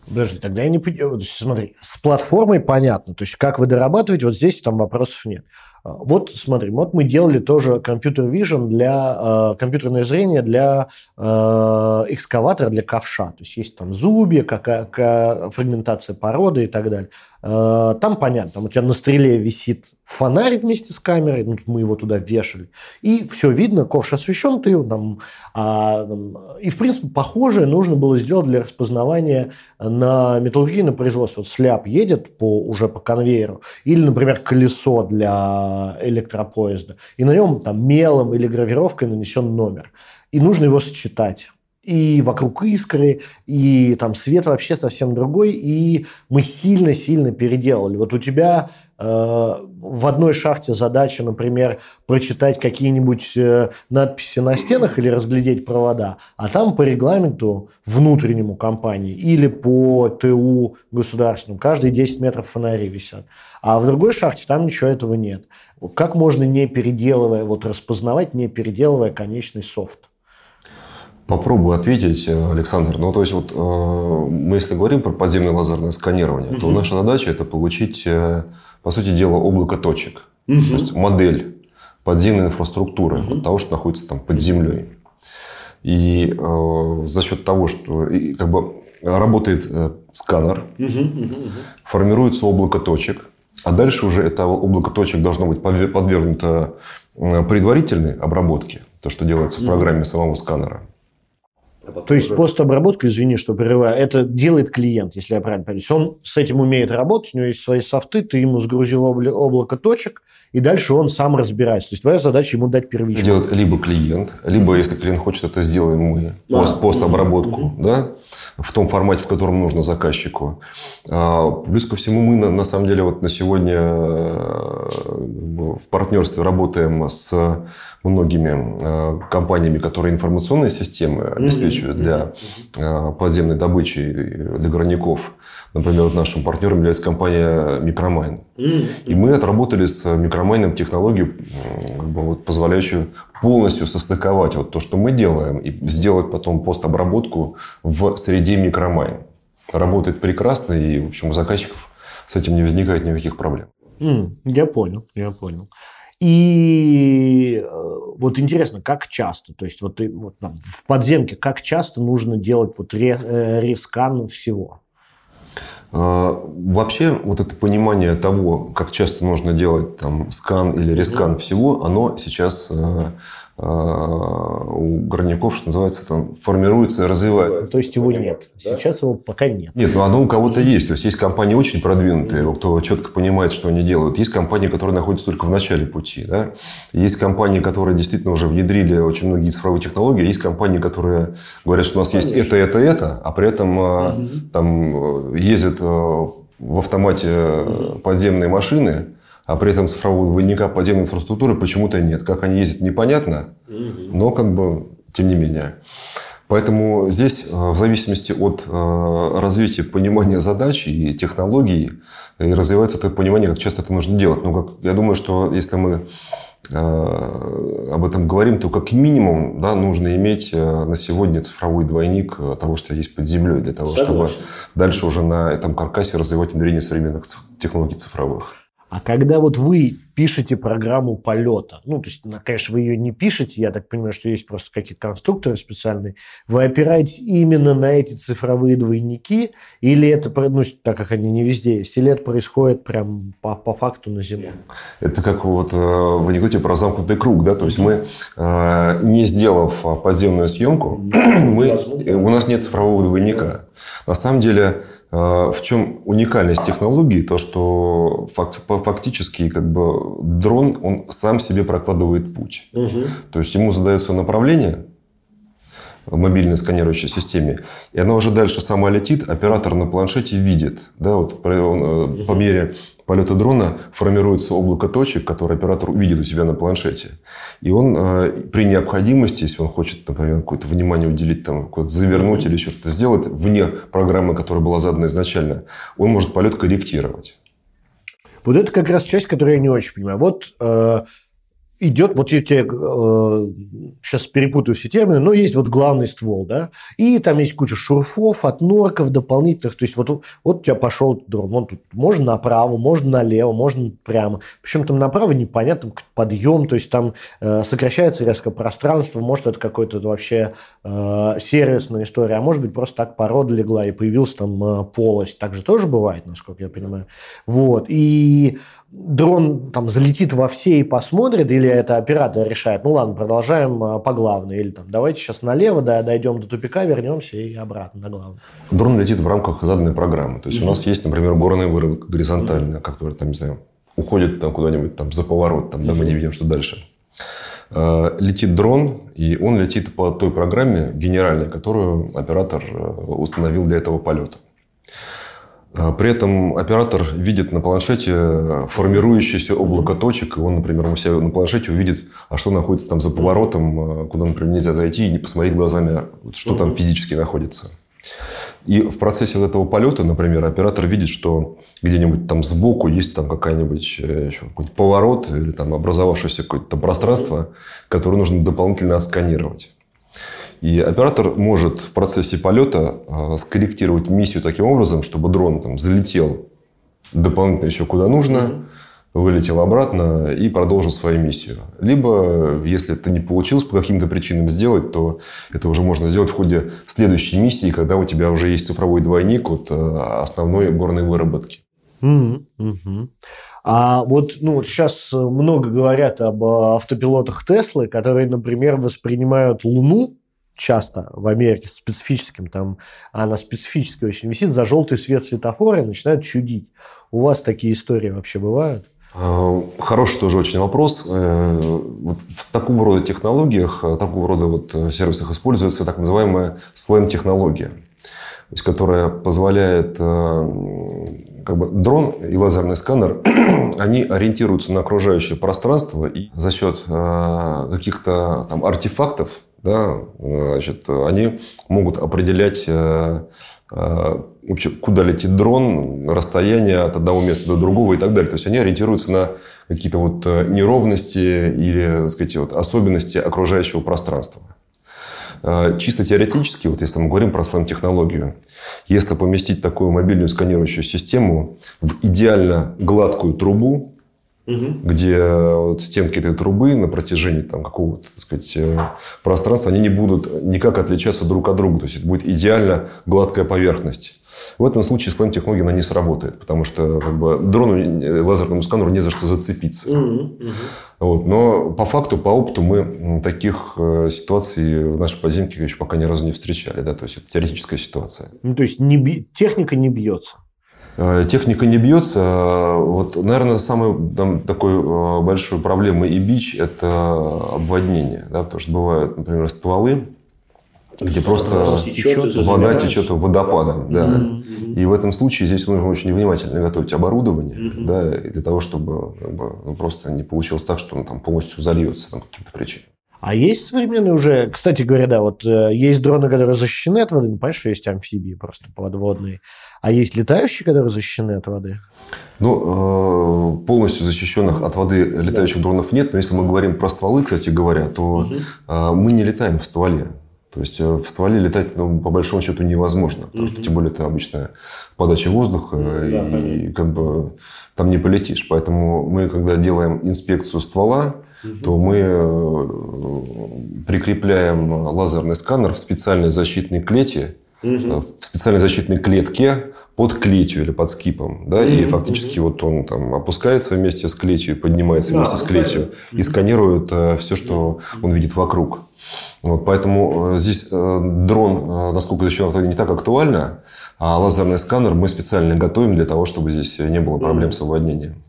Подожди, тогда я не понимаю. Смотри, с платформой понятно. То есть, как вы дорабатываете, вот здесь там вопросов нет. А, вот смотри, вот мы делали тоже компьютер vision для э, компьютерное зрение для э, экскаватора, для ковша. То есть есть там зубья, какая фрагментация породы и так далее. Э, там понятно, там у тебя на стреле висит фонарь вместе с камерой, ну, мы его туда вешали, и все видно, ковш освещен, ты там, а, и в принципе похожее нужно было сделать для распознавания на металлургии, на производство. Вот сляп едет по, уже по конвейеру, или, например, колесо для электропоезда, и на нем там мелом или гравировкой нанесен номер, и нужно его сочетать и вокруг искры, и там свет вообще совсем другой, и мы сильно-сильно переделали. Вот у тебя э, в одной шахте задача, например, прочитать какие-нибудь э, надписи на стенах или разглядеть провода, а там по регламенту внутреннему компании или по ТУ государственному каждые 10 метров фонари висят. А в другой шахте там ничего этого нет. Как можно не переделывая, вот распознавать, не переделывая конечный софт? Попробую ответить, э, Александр. Ну, то есть, вот э, мы если говорим про подземное лазерное сканирование, угу. то наша задача это получить, э, по сути дела, облако точек. Угу. То есть, модель подземной инфраструктуры угу. того, что находится там под землей. И э, за счет того, что и, как бы работает э, сканер, угу, угу, угу. формируется облако точек, а дальше уже это облако точек должно быть подвергнуто предварительной обработке, то, что делается в программе самого сканера. А То есть уже... постобработка, извини, что прерываю, это делает клиент, если я правильно понимаю. Он с этим умеет работать, у него есть свои софты, ты ему сгрузил облако точек, и дальше он сам разбирается. То есть твоя задача ему дать первичку. Делает либо клиент, либо если клиент хочет, это сделаем мы. А, постобработку, угу. да, в том формате, в котором нужно заказчику. А, плюс ко всему мы, на, на самом деле, вот на сегодня э, в партнерстве работаем с многими э, компаниями, которые информационные системы обеспечивают для э, подземной добычи для горняков. Например, вот нашим партнером является компания Micromine. И мы отработали с Micromine технологию, как бы вот, позволяющую полностью состыковать вот то, что мы делаем, и сделать потом постобработку в среде Micromine. Работает прекрасно, и, в общем, у заказчиков с этим не возникает никаких проблем. Mm, я понял, я понял. И э, вот интересно, как часто, то есть вот, вот там, в подземке, как часто нужно делать вот ре, э, рескан всего? А, вообще, вот это понимание того, как часто нужно делать там скан или рескан всего, оно сейчас э, у горняков, что называется, там формируется и развивается. То есть его нет. Да? Сейчас его пока нет. Нет, но оно у кого-то есть. То есть есть компании очень продвинутые, кто четко понимает, что они делают. Есть компании, которые находятся только в начале пути. Да? Есть компании, которые действительно уже внедрили очень многие цифровые технологии. Есть компании, которые говорят, что у нас Конечно. есть это, это, это, а при этом угу. там ездят э, в автомате подземные машины, а при этом цифрового двойника подземной инфраструктуры почему-то нет. Как они ездят, непонятно, но как бы тем не менее. Поэтому здесь, э, в зависимости от э, развития понимания задач и технологий, и развивается это понимание, как часто это нужно делать. Но как, я думаю, что если мы э, об этом говорим, то как минимум да, нужно иметь на сегодня цифровой двойник того, что есть под землей, для того, Согласен. чтобы дальше уже на этом каркасе развивать внедрение современных технологий цифровых. А когда вот вы пишете программу полета, ну, то есть, конечно, вы ее не пишете, я так понимаю, что есть просто какие-то конструкторы специальные, вы опираетесь именно на эти цифровые двойники, или это, ну, так как они не везде есть, или это происходит прям по, по факту на Земле? Это как вот э, в анекдоте про замкнутый круг, да, то есть мы, э, не сделав подземную съемку, мы, у нас нет цифрового двойника. На самом деле, а, в чем уникальность технологии? То, что фактически как бы дрон, он сам себе прокладывает путь. Угу. То есть ему задается направление, в мобильной сканирующей системе. И она уже дальше сама летит, оператор на планшете видит. Да, вот он, по мере полета дрона формируется облако точек, которые оператор увидит у себя на планшете. И он э, при необходимости, если он хочет, например, какое-то внимание уделить, там, завернуть или что-то сделать вне программы, которая была задана изначально, он может полет корректировать. Вот это как раз часть, которую я не очень понимаю. Вот э, идет, вот я тебе э, сейчас перепутаю все термины, но есть вот главный ствол, да, и там есть куча шурфов, отнорков дополнительных, то есть вот, вот у тебя пошел дрон, он тут можно направо, можно налево, можно прямо, причем там направо непонятно, подъем, то есть там э, сокращается резко пространство, может это какой-то вообще э, сервисная история, а может быть просто так порода легла и появилась там э, полость, так же тоже бывает, насколько я понимаю, вот, и дрон там залетит во все и посмотрит, или это оператор решает, ну ладно, продолжаем а, по главной, или там давайте сейчас налево, да, дойдем до тупика, вернемся и обратно на главную. Дрон летит в рамках заданной программы. То есть mm-hmm. у нас есть, например, горная выработка горизонтальная, mm-hmm. которая там, не знаю, уходит там куда-нибудь там за поворот, там, да, mm-hmm. мы не видим, что дальше. А, летит дрон, и он летит по той программе генеральной, которую оператор э, установил для этого полета. А, при этом оператор видит на планшете формирующееся облако точек, и он, например, у себя на планшете увидит, а что находится там за поворотом, а, куда, например, нельзя зайти и не посмотреть глазами, что там физически находится. И в процессе вот этого полета, например, оператор видит, что где-нибудь там сбоку есть там какая-нибудь э, еще какой-нибудь поворот или там образовавшееся какое-то пространство, которое нужно дополнительно отсканировать. И оператор может в процессе полета а, скорректировать миссию таким образом, чтобы дрон там, залетел дополнительно еще куда нужно, вылетел обратно и продолжил свою миссию. Либо, если это не получилось по каким-то причинам сделать, то это уже можно сделать в ходе следующей миссии, когда у тебя уже есть цифровой двойник от а, основной горной выработки. Mm-hmm. А вот, ну, вот сейчас много говорят об автопилотах Теслы, которые, например, воспринимают Луну часто в Америке специфическим, там она специфически очень висит, за желтый свет светофора и начинает чудить. У вас такие истории вообще бывают? А, хороший тоже очень вопрос. Э, вот в такого рода технологиях, такого рода вот сервисах используется так называемая слэм-технология. которая позволяет как бы дрон и лазерный сканер, они ориентируются на окружающее пространство и за счет каких-то там артефактов, да, значит, они могут определять вообще, куда летит дрон, расстояние от одного места до другого и так далее. То есть они ориентируются на какие-то вот э, неровности или так сказать, вот особенности окружающего пространства. Э, чисто теоретически, вот если мы говорим про слэм-технологию, если поместить такую мобильную сканирующую систему в идеально гладкую трубу, угу. где вот стенки этой трубы на протяжении там, какого-то так сказать, э, пространства, они не будут никак отличаться друг от друга. То есть это будет идеально гладкая поверхность. В этом случае слэм-технология она не сработает, потому что как бы, дрону, э, лазерному сканеру не за что зацепиться. Mm-hmm. Вот. Но по факту, по опыту мы таких э, ситуаций в нашей поземке еще пока ни разу не встречали. Да? То есть, это теоретическая ситуация. Ну, то есть, не би... техника не бьется? Э, техника не бьется. Вот, наверное, самой там, такой большой проблемой и бич – это обводнение. Да? Потому что бывают, например, стволы, где просто течет, вода течет водопадом. Да. Mm-hmm. И в этом случае здесь нужно очень внимательно готовить оборудование mm-hmm. да, для того, чтобы как бы, ну, просто не получилось так, что он там полностью зальется по каким-то причинам. А есть современные уже, кстати говоря, да, вот э, есть дроны, которые защищены от воды, ну, понимаешь, что есть амфибии просто подводные, а есть летающие, которые защищены от воды? Ну, э, полностью защищенных от воды летающих да. дронов нет, но если мы говорим про стволы, кстати говоря, то угу. мы не летаем в стволе. То есть э, в стволе летать, ну, по большому счету, невозможно. Потому что, тем более, это обычная подача воздуха, да, и понятно. как бы там не полетишь. Поэтому мы, когда делаем инспекцию ствола, угу. то мы прикрепляем лазерный сканер в специальной защитной клете, угу. в специальной защитной клетке под клетью или под скипом. Да? Mm-hmm. И фактически mm-hmm. вот он там опускается вместе с клетью, поднимается да, вместе с клетью mm-hmm. и сканирует э, все, что mm-hmm. он видит вокруг. Вот, поэтому э, здесь э, дрон, э, насколько еще не так актуально, а лазерный сканер мы специально готовим для того, чтобы здесь не было проблем с наводнением.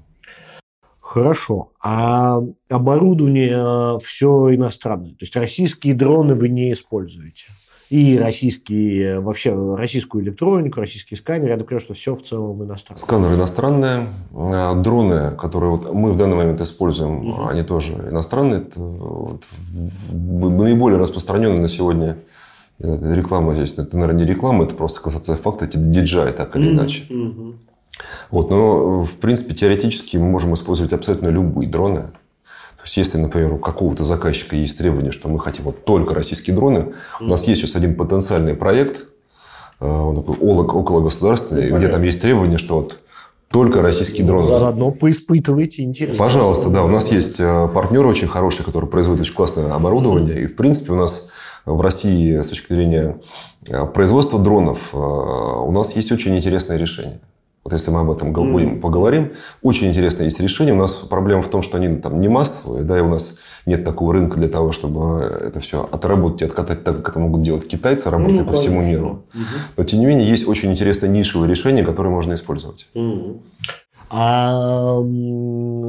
Хорошо. А оборудование все иностранное? То есть российские дроны вы не используете? И российские, вообще российскую электронику, российские сканеры. Я думаю, что все в целом иностранное. Сканеры иностранные. А дроны, которые вот мы в данный момент используем, угу. они тоже иностранные. Это вот наиболее распространенные на сегодня реклама здесь, это, наверное, не реклама, это просто констатация факта, это DJI, так или иначе. mm Вот, но, в принципе, теоретически мы можем использовать абсолютно любые дроны. То есть, если, например, у какого-то заказчика есть требование, что мы хотим вот только российские дроны, у нас есть сейчас один потенциальный проект, э, он такой около государственный, ну, где там есть требование, что вот только российские дроны. Заодно поиспытывайте, интересно. Пожалуйста, да. У нас есть э, партнеры очень хорошие, которые производят очень классное оборудование. И, в принципе, у нас в России с точки зрения э, производства дронов у нас есть очень интересное решение. Вот если мы об этом mm. поговорим, очень интересное есть решение. У нас проблема в том, что они там не массовые, да, и у нас нет такого рынка для того, чтобы это все отработать и откатать так, как это могут делать китайцы, работая mm, по всему миру. Mm-hmm. Но, тем не менее, есть очень интересное нишевое решение, которое можно использовать. Mm. А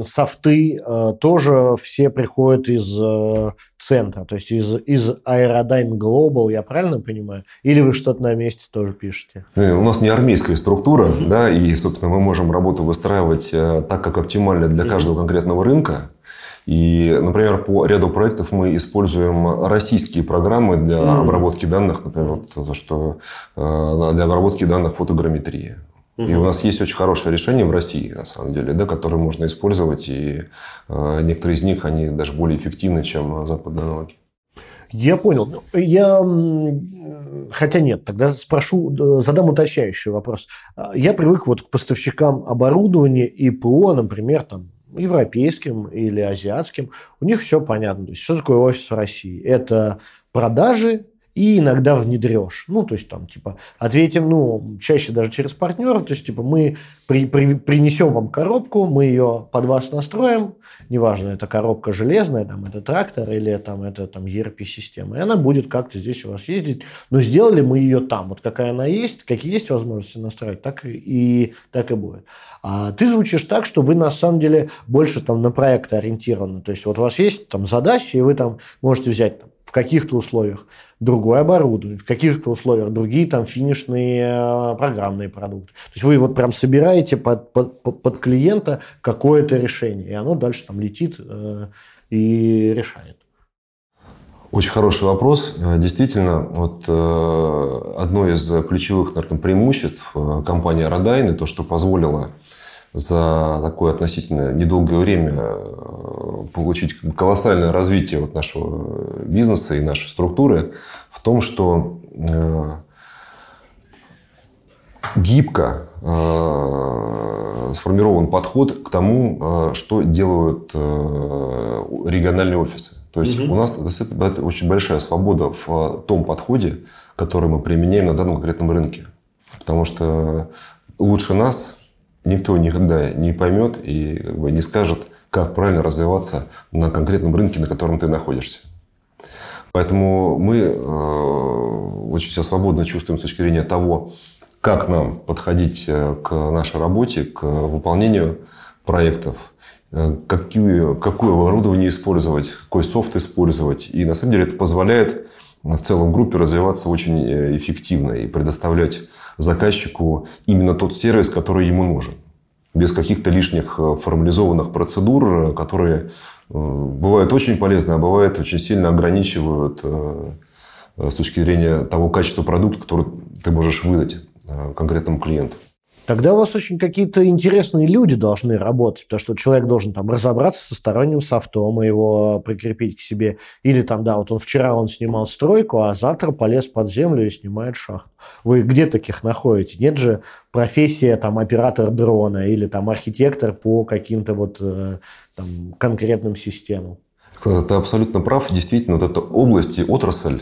софты э, тоже все приходят из э, центра, то есть из, из Aerodyne Global, я правильно понимаю? Или вы что-то на месте тоже пишете? Э, у нас не армейская структура, mm-hmm. да, и, собственно, мы можем работу выстраивать так, как оптимально для mm-hmm. каждого конкретного рынка. И, например, по ряду проектов мы используем российские программы для mm. обработки данных, например, вот то, что для обработки данных фотограмметрии. Угу. И у нас есть очень хорошее решение в России, на самом деле, да, которое можно использовать, и э, некоторые из них, они даже более эффективны, чем западные аналоги. Я понял. Ну, я, хотя нет, тогда спрошу, задам уточняющий вопрос. Я привык вот к поставщикам оборудования и ПО, например, там, европейским или азиатским. У них все понятно. То есть, что такое офис в России? Это продажи, и иногда внедрешь. Ну, то есть, там, типа, ответим, ну, чаще даже через партнеров, то есть, типа, мы при, при, принесем вам коробку, мы ее под вас настроим, неважно, это коробка железная, там, это трактор или там, это там ERP-система, и она будет как-то здесь у вас ездить, но сделали мы ее там, вот какая она есть, какие есть возможности настроить, так и, так и будет. А ты звучишь так, что вы на самом деле больше там на проекты ориентированы, то есть, вот у вас есть там задачи, и вы там можете взять там каких-то условиях другое оборудование, в каких-то условиях другие там финишные э, программные продукты. То есть вы вот прям собираете под, под, под клиента какое-то решение, и оно дальше там летит э, и решает. Очень хороший вопрос. Э, действительно, вот э, одно из ключевых наверное, преимуществ э, компании Родайны, то, что позволило за такое относительно недолгое время получить колоссальное развитие вот нашего бизнеса и нашей структуры в том, что гибко сформирован подход к тому, что делают региональные офисы. То есть угу. у нас это очень большая свобода в том подходе, который мы применяем на данном конкретном рынке. Потому что лучше нас никто никогда не поймет и как бы, не скажет, как правильно развиваться на конкретном рынке, на котором ты находишься. Поэтому мы э, очень себя свободно чувствуем с точки зрения того, как нам подходить э, к нашей работе, к выполнению проектов, Э, какие, какое оборудование использовать, какой софт использовать. И на самом деле это позволяет в целом группе развиваться очень э, эффективно и предоставлять заказчику именно тот сервис, который ему нужен. Без каких-то лишних э, формализованных процедур, которые бывают очень полезны, а бывают очень сильно ограничивают с точки зрения того качества продукта, который ты можешь выдать конкретному клиенту. Тогда у вас очень какие-то интересные люди должны работать, потому что человек должен там разобраться со сторонним софтом и его прикрепить к себе. Или там, да, вот он вчера он снимал стройку, а завтра полез под землю и снимает шахту. Вы где таких находите? Нет же профессия там оператор дрона или там архитектор по каким-то вот э, там конкретным системам. Ты абсолютно прав. Действительно, вот эта область и отрасль,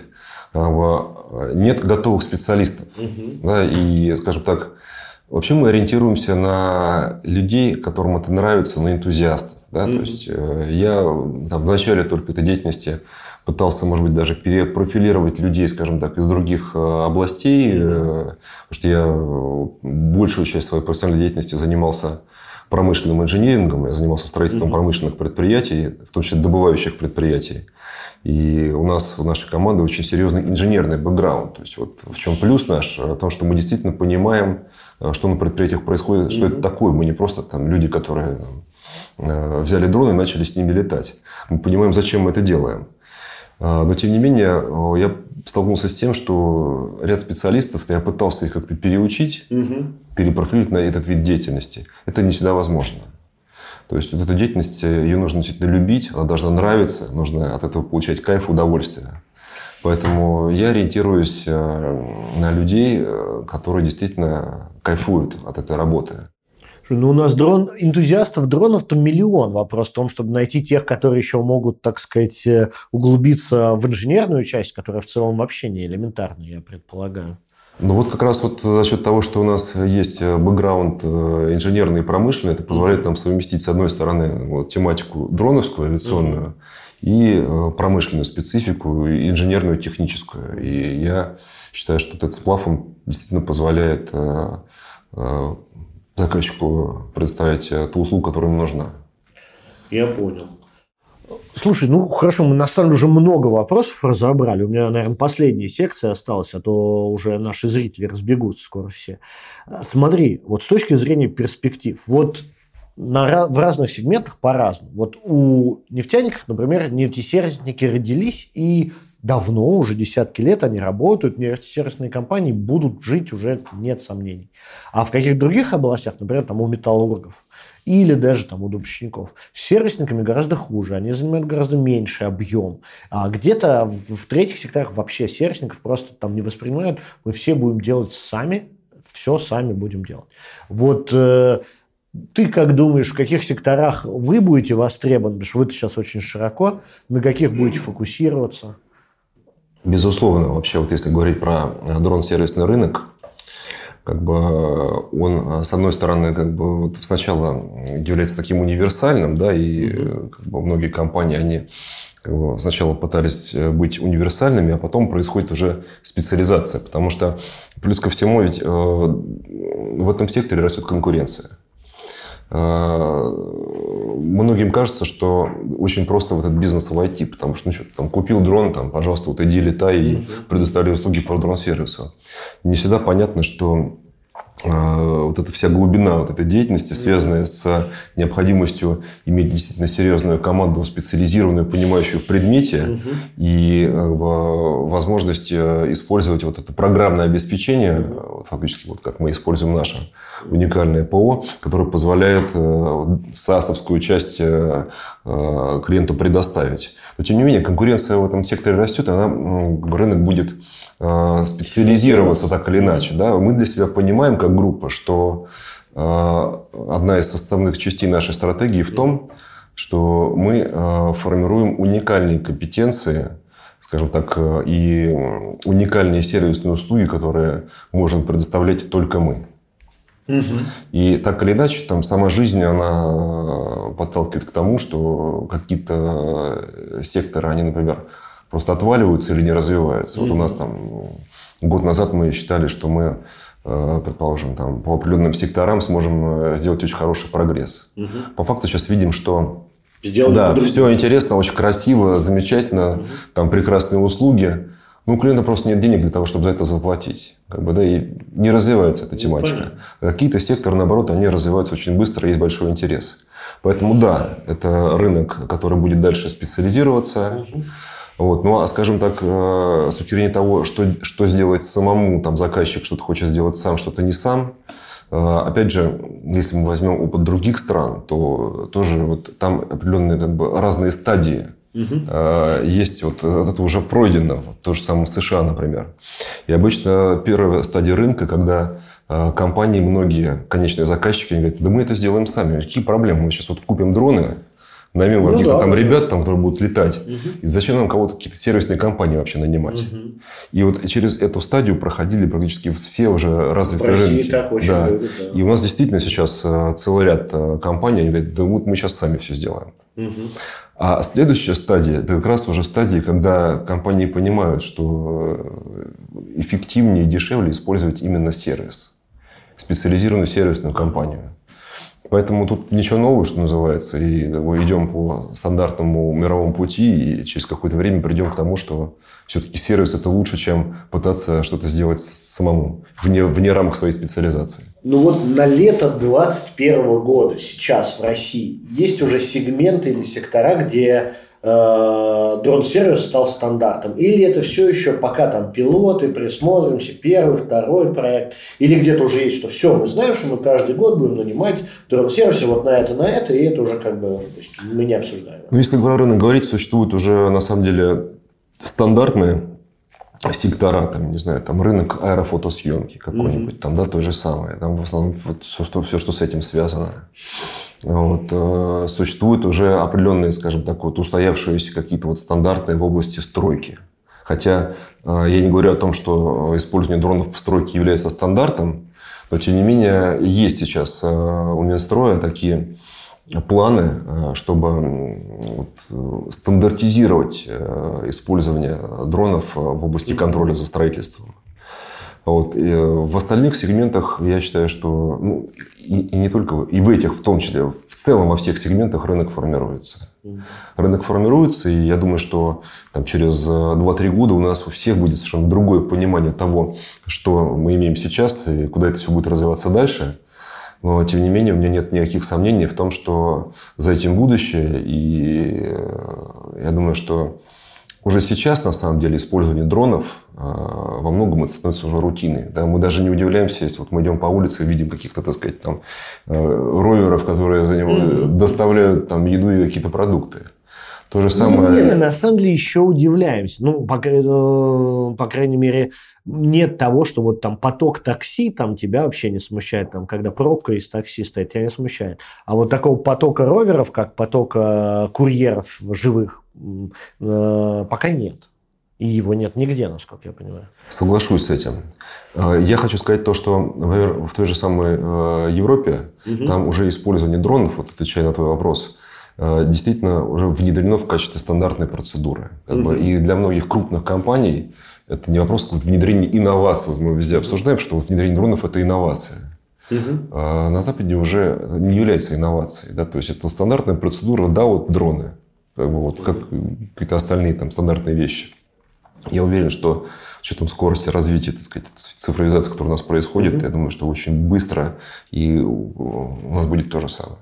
а, нет готовых специалистов. Угу. Да, и, скажем так, Вообще мы ориентируемся на людей, которым это нравится, на энтузиастов. Да? Mm-hmm. То есть э, я там, в начале только этой деятельности пытался, может быть, даже перепрофилировать людей, скажем так, из других э, областей, mm-hmm. потому что я большую часть своей профессиональной деятельности занимался промышленным инжинирингом, я занимался строительством mm-hmm. промышленных предприятий, в том числе добывающих предприятий. И у нас, у нашей команды очень серьезный инженерный бэкграунд. То есть вот в чем плюс наш? В том, что мы действительно понимаем, Э, что на предприятиях происходит, mm-hmm. что это такое. Мы не просто там люди, которые там, э, взяли дрон и начали с ними летать. Мы понимаем, зачем мы это делаем. Э, но, тем не менее, я столкнулся с тем, что ряд специалистов, я пытался их как-то переучить, угу. перепрофилировать на этот вид деятельности. Это не всегда возможно. То есть, вот эту деятельность, ее нужно действительно любить, она должна нравиться, нужно от этого получать кайф, удовольствие. Поэтому я ориентируюсь на людей, которые действительно кайфуют от этой работы. Ну, у нас дрон, энтузиастов дронов-то миллион. Вопрос в том, чтобы найти тех, которые еще могут, так сказать, э, углубиться в инженерную часть, которая в целом вообще не элементарная, я предполагаю. Ну вот как раз вот за счет того, что у нас есть э, бэкграунд э, инженерный и промышленный, это позволяет нам совместить, с одной стороны, вот, тематику дроновскую, авиационную, mm-hmm. и промышленную специфику, и инженерную, техническую. И я считаю, что этот сплав он действительно позволяет заказчику предоставлять э, ту услугу, которая ему нужна. Я понял. Слушай, ну хорошо, мы на самом деле уже много вопросов разобрали. У меня, наверное, последняя секция осталась, а то уже наши зрители разбегутся скоро все. Смотри, вот с точки зрения перспектив, вот на, в разных сегментах по-разному. Вот у нефтяников, например, нефтесервисники родились и давно, уже десятки лет они работают, нефтесервисные компании будут жить уже, нет сомнений. А в каких других областях, например, там у металлургов или даже там у добытчиков, с сервисниками гораздо хуже, они занимают гораздо меньший объем. А где-то в, в третьих секторах вообще сервисников просто там не воспринимают, мы все будем делать сами, все сами будем делать. Вот э, ты как думаешь, в каких секторах вы будете востребованы, потому что вы сейчас очень широко, на каких будете фокусироваться? Безусловно, вообще, вот если говорить про э, дрон-сервисный рынок, как бы э, он, э, с одной стороны, как бы вот сначала является таким универсальным, да, и как бы многие компании, они как бы, сначала пытались быть универсальными, а потом происходит уже специализация, потому что плюс ко всему ведь в этом секторе растет конкуренция. Многим кажется, что очень просто в этот бизнес войти, потому что, ну что, там, купил дрон, там, пожалуйста, вот иди летай и предоставляй услуги по дрон-сервису. Не всегда понятно, что вот эта вся глубина вот этой деятельности, связанная с необходимостью иметь действительно серьезную команду, специализированную, понимающую в предмете, угу. и бы, возможность э, использовать вот это программное обеспечение, вот, фактически вот как мы используем наше уникальное ПО, которое позволяет э, САСовскую часть э, клиенту предоставить. Но тем не менее конкуренция в этом секторе растет, и она, рынок будет Э, специализироваться так или иначе. Да? Мы для себя понимаем как группа, что э, одна из составных частей нашей стратегии в том, что мы э, формируем уникальные компетенции, скажем так, и уникальные сервисные услуги, которые можем предоставлять только мы. И так или иначе, там сама жизнь, она подталкивает к тому, что какие-то секторы, они, например, просто отваливаются или не развиваются. Вот у нас там год назад мы считали, что мы, э, предположим, там, по определенным секторам сможем э, сделать очень хороший прогресс. Mm-hmm. По факту сейчас видим, что Сделали да, все интересно, очень красиво, замечательно, угу. там прекрасные услуги. Ну, у клиента просто нет денег для того, чтобы за это заплатить. Как бы, да, и не развивается эта ну, тематика. Ну, Какие-то секторы, наоборот, они развиваются очень быстро, есть большой интерес. Поэтому да, это рынок, который будет дальше специализироваться. Угу. Вот. Ну, а скажем так, э, с зрения того, что, что сделать самому, там заказчик что-то хочет сделать сам, что-то не сам, э, Опять же, если мы возьмем опыт других стран, то тоже вот там определенные как бы разные стадии Угу. Есть вот это уже пройдено, то же самое в США, например. И обычно первая стадия рынка, когда компании, многие конечные заказчики, говорят, да мы это сделаем сами. Какие проблемы? Мы сейчас вот купим дроны, наймем ну, каких-то да, там да. ребят, там, которые будут летать. Угу. И зачем нам кого-то, какие-то сервисные компании вообще нанимать? Угу. И вот через эту стадию проходили практически все уже развитые рынки. Так очень да. Любят, да. И у нас действительно сейчас э, целый ряд э, компаний, они говорят, да вот мы сейчас сами все сделаем. Угу. А следующая стадия, это как раз уже стадия, когда компании понимают, что э, эффективнее и дешевле использовать именно сервис, специализированную сервисную компанию. Поэтому тут ничего нового, что называется, и мы идем по стандартному мировому пути, и через какое-то время придем к тому, что все-таки сервис это лучше, чем пытаться что-то сделать самому, вне, вне рамок своей специализации. Ну вот на лето 2021 года сейчас в России есть уже сегменты или сектора, где дрон-сервис стал стандартом? Или это все еще пока там пилоты, присмотримся, первый, второй проект, или где-то уже есть, что все, мы знаем, что мы каждый год будем нанимать дрон-сервисы вот на это, на это, и это уже как бы есть, мы не обсуждаем. Ну, если про рынок говорить, существуют уже на самом деле стандартные сектора, там, не знаю, там рынок аэрофотосъемки какой-нибудь, mm-hmm. там, да, то же самое. Там в основном вот все, что, все, что с этим связано. Вот, э, существуют уже определенные, скажем так, вот устоявшиеся какие-то вот стандартные в области стройки. Хотя э, я не говорю о том, что использование дронов в стройке является стандартом, но тем не менее есть сейчас э, у Минстроя такие планы, чтобы вот, стандартизировать использование дронов в области контроля за строительством. Вот. И в остальных сегментах я считаю, что ну, и, и не только, и в этих в том числе, в целом во всех сегментах рынок формируется. Рынок формируется, и я думаю, что там, через 2-3 года у нас у всех будет совершенно другое понимание того, что мы имеем сейчас и куда это все будет развиваться дальше. Но, тем не менее, у меня нет никаких сомнений в том, что за этим будущее. И э, я думаю, что уже сейчас, на самом деле, использование дронов э, во многом это становится уже рутиной. Да? Мы даже не удивляемся, если вот мы идем по улице и видим каких-то, так сказать, там, э, роверов, которые за него mm-hmm. доставляют там, еду и какие-то продукты. То же самое... Ну, мы на самом деле еще удивляемся. Ну, по, э, по крайней мере, нет того, что вот там поток такси там тебя вообще не смущает, там, когда пробка из такси стоит, тебя не смущает. А вот такого потока роверов, как потока курьеров живых, Э, пока нет. И его нет нигде, насколько я понимаю. Соглашусь с этим. Э, я хочу сказать то, что например, в той же самой э, Европе угу. там уже использование дронов, вот отвечая на твой вопрос, действительно уже внедрено в качестве стандартной процедуры. Как угу. бы, и для многих крупных компаний это не вопрос внедрения инноваций. Вот мы везде обсуждаем, что вот внедрение дронов – это инновация. угу. на Западе уже не является инновацией. Да? То есть это стандартная процедура, да, вот дроны, как бы вот как какие-то остальные там стандартные вещи. Я уверен, что с учетом скорости развития, так сказать, цифровизации, которая у нас происходит, mm-hmm. я думаю, что очень быстро и у нас будет то же самое.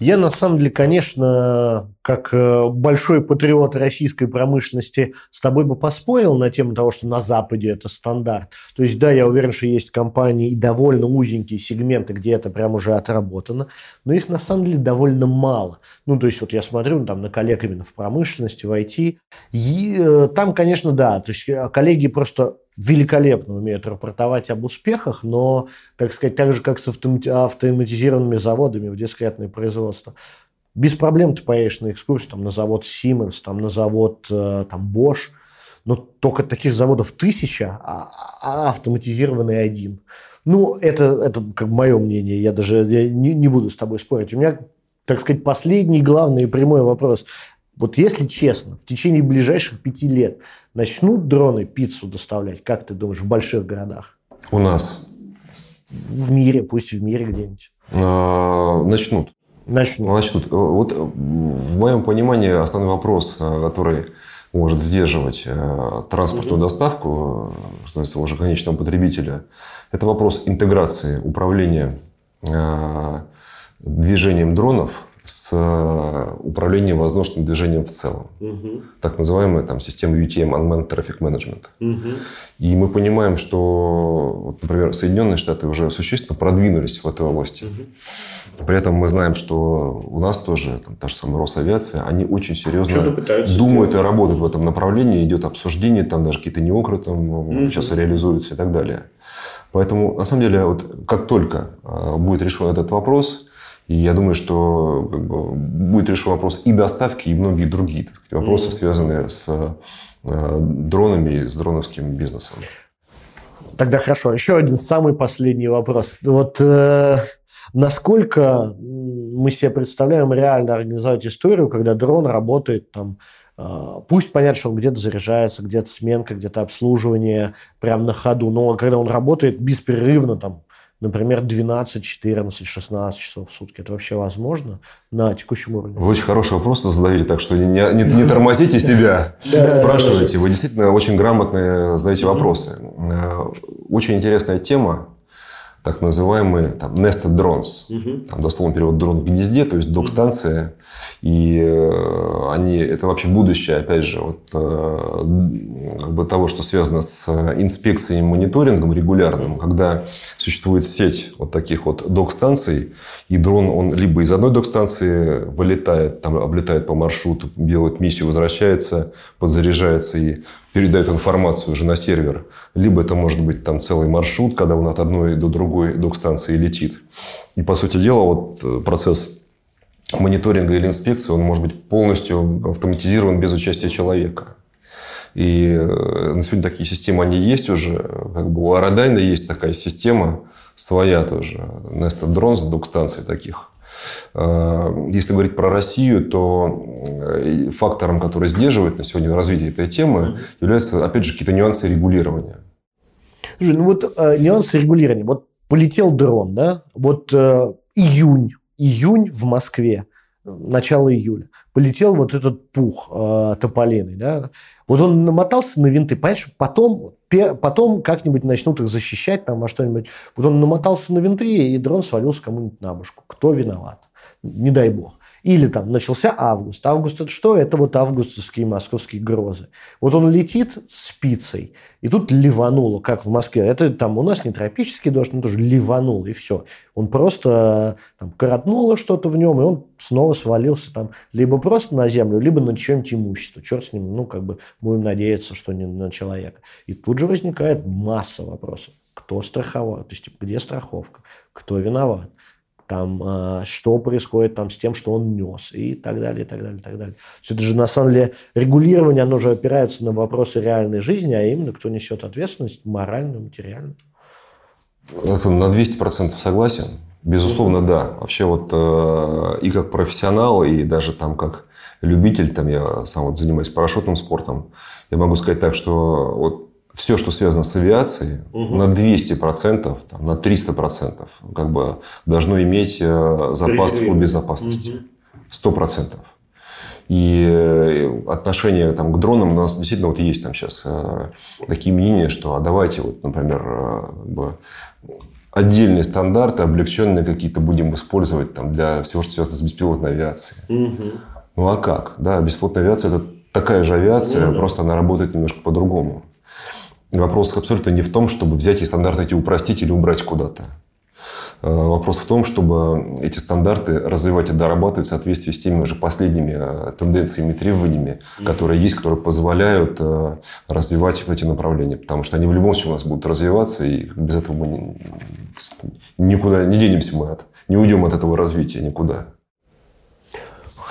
Я, на самом деле, конечно, как э, большой патриот российской промышленности с тобой бы поспорил на тему того, что на Западе это стандарт. То есть, да, я уверен, что есть компании и довольно узенькие сегменты, где это прям уже отработано, но их, на самом деле, довольно мало. Ну, то есть, вот я смотрю ну, там, на коллег именно в промышленности, в IT, и э, там, конечно, да, то есть, э, коллеги просто великолепно умеют рапортовать об успехах, но, так сказать, так же, как с автоматизированными заводами в дискретное производство, без проблем ты поедешь на экскурсию там, на завод Siemens, там, на завод э, там, Bosch, но только таких заводов тысяча, а, а автоматизированный один. Ну, это, это как мое мнение, я даже я не, не буду с тобой спорить. У меня, так сказать, последний, главный и прямой вопрос. Вот если честно, в течение ближайших пяти лет начнут дроны пиццу доставлять, как ты думаешь, в больших городах? У нас. В мире, пусть в мире где-нибудь. А, начнут. Начнут. Начнут. Вот в моем понимании основной вопрос, а, который может сдерживать транспортную угу. доставку, что уже конечного потребителя, это вопрос интеграции управления движением дронов с э, управлением воздушным движением в целом. Угу. Так называемая там, система UTM, Unmanned Traffic Management. Угу. И мы понимаем, что, вот, например, Соединенные Штаты уже существенно продвинулись в этой области. Угу. При этом мы знаем, что у нас тоже, там, та же самая Росавиация, они очень серьезно думают и работают в этом направлении. Идет обсуждение, там даже какие-то неокры там, угу. сейчас реализуются и так далее. Поэтому, на самом деле, вот как только э, будет решен этот вопрос, и я думаю, что как бы, будет решен вопрос и доставки, и многие другие так сказать, вопросы, mm-hmm. связанные с э, дронами и с дроновским бизнесом. Тогда хорошо. Еще один самый последний вопрос. Вот э, насколько мы себе представляем реально организовать историю, когда дрон работает там э, Пусть понятно, что он где-то заряжается, где-то сменка, где-то обслуживание прямо на ходу, но когда он работает беспрерывно, там, например, 12, 14, 16 часов в сутки. Это вообще возможно на текущем уровне? Вы очень хороший вопрос задаете, так что не, не, не тормозите себя, спрашивайте. Вы действительно очень грамотно задаете вопросы. Э, очень интересная тема так называемые там, nested drones. Угу. Там дословно перевод дрон в гнезде, то есть док-станция. И э, они, это вообще будущее, опять же, вот, э, как бы того, что связано с инспекцией и мониторингом регулярным, когда существует сеть вот таких вот док-станций, и дрон, он либо из одной док-станции вылетает, там облетает по маршруту, делает миссию, возвращается, подзаряжается и передает информацию уже на сервер. Либо это может быть там целый маршрут, когда он от одной до другой док-станции летит. И, по сути дела, вот э, процесс мониторинга или инспекции, он может быть полностью автоматизирован без участия человека. И э, на сегодня такие системы, они есть уже. Как бы у Aerodyne а есть такая система, своя тоже. Nested Drones, док-станции таких. Э, если говорить про Россию, то э, фактором, который сдерживает на сегодня развитие этой темы, являются, опять же, какие-то нюансы регулирования. Слушай, ну вот э, нюансы регулирования. Вот полетел дрон, да? Вот э, июнь, июнь в Москве, начало июля. Полетел вот этот пух э, тополиный, да? Вот он намотался на винты, понимаешь, потом, потом как-нибудь начнут их защищать там во что-нибудь. Вот он намотался на винты, и дрон свалился кому-нибудь на башку. Кто виноват? Не дай бог. Или там начался август. Август это что? Это вот августовские московские грозы. Вот он летит спицей, и тут ливануло, как в Москве. Это там у нас не тропический дождь, но тоже ливанул, и все. Он просто там коротнуло что-то в нем, и он снова свалился там либо просто на землю, либо на чье-нибудь имущество. Черт с ним, ну, как бы будем надеяться, что не на человека. И тут же возникает масса вопросов. Кто страховал? То есть, типа, где страховка? Кто виноват? Там, а, что происходит там с тем, что он нес, и так далее, и так далее, и так далее. Все это же, на самом деле, регулирование, оно же опирается на вопросы реальной жизни, а именно, кто несет ответственность моральную, материальную. Это на 200% согласен. Безусловно, да. Вообще вот э, и как профессионал, и даже там как любитель, там я сам вот занимаюсь парашютным спортом, я могу сказать так, что вот все, что связано с авиацией, угу. на 200%, там, на 300% как бы должно иметь э, запас по безопасности. Угу. 100%. И э, отношение там, к дронам у нас действительно вот есть там сейчас э, такие мнения, что а давайте, вот, например, отдельные стандарты, облегченные какие-то будем использовать там, для всего, что связано с беспилотной авиацией. Угу. Ну а как? Да, беспилотная авиация – это такая же авиация, ну, да. просто она работает немножко по-другому. Вопрос абсолютно не в том, чтобы взять и стандарты эти упростить или убрать куда-то. Э, вопрос в том, чтобы эти стандарты развивать и дорабатывать в соответствии с теми же последними э, тенденциями, требованиями, которые есть, которые позволяют э, развивать эти направления. Потому что они в любом случае у нас будут развиваться, и без этого мы никуда не денемся мы от, не уйдем от этого развития никуда.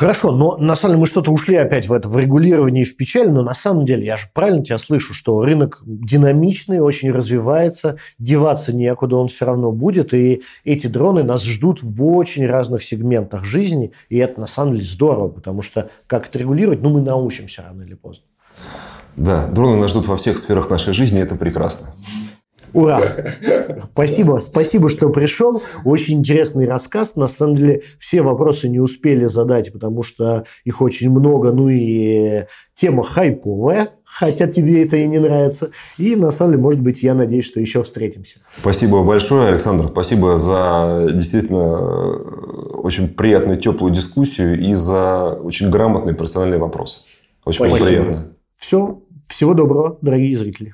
Хорошо, но на самом деле мы что-то ушли опять в это, в регулирование и в печаль, но на самом деле я же правильно тебя слышу, что рынок динамичный, очень развивается, деваться некуда, он все равно будет, и эти дроны нас ждут в очень разных сегментах жизни, и это на самом деле здорово, потому что как это регулировать, ну мы научимся рано или поздно. Да, дроны нас ждут во всех сферах нашей жизни, это прекрасно. Ура! Спасибо, спасибо, что пришел. Очень интересный рассказ. На самом деле, все вопросы не успели задать, потому что их очень много. Ну и тема хайповая, хотя тебе это и не нравится. И на самом деле, может быть, я надеюсь, что еще встретимся. Спасибо большое, Александр. Спасибо за действительно э, очень приятную, теплую дискуссию и за очень грамотные профессиональные вопросы. Очень Спасибо. приятно. Все. Всего доброго, дорогие зрители.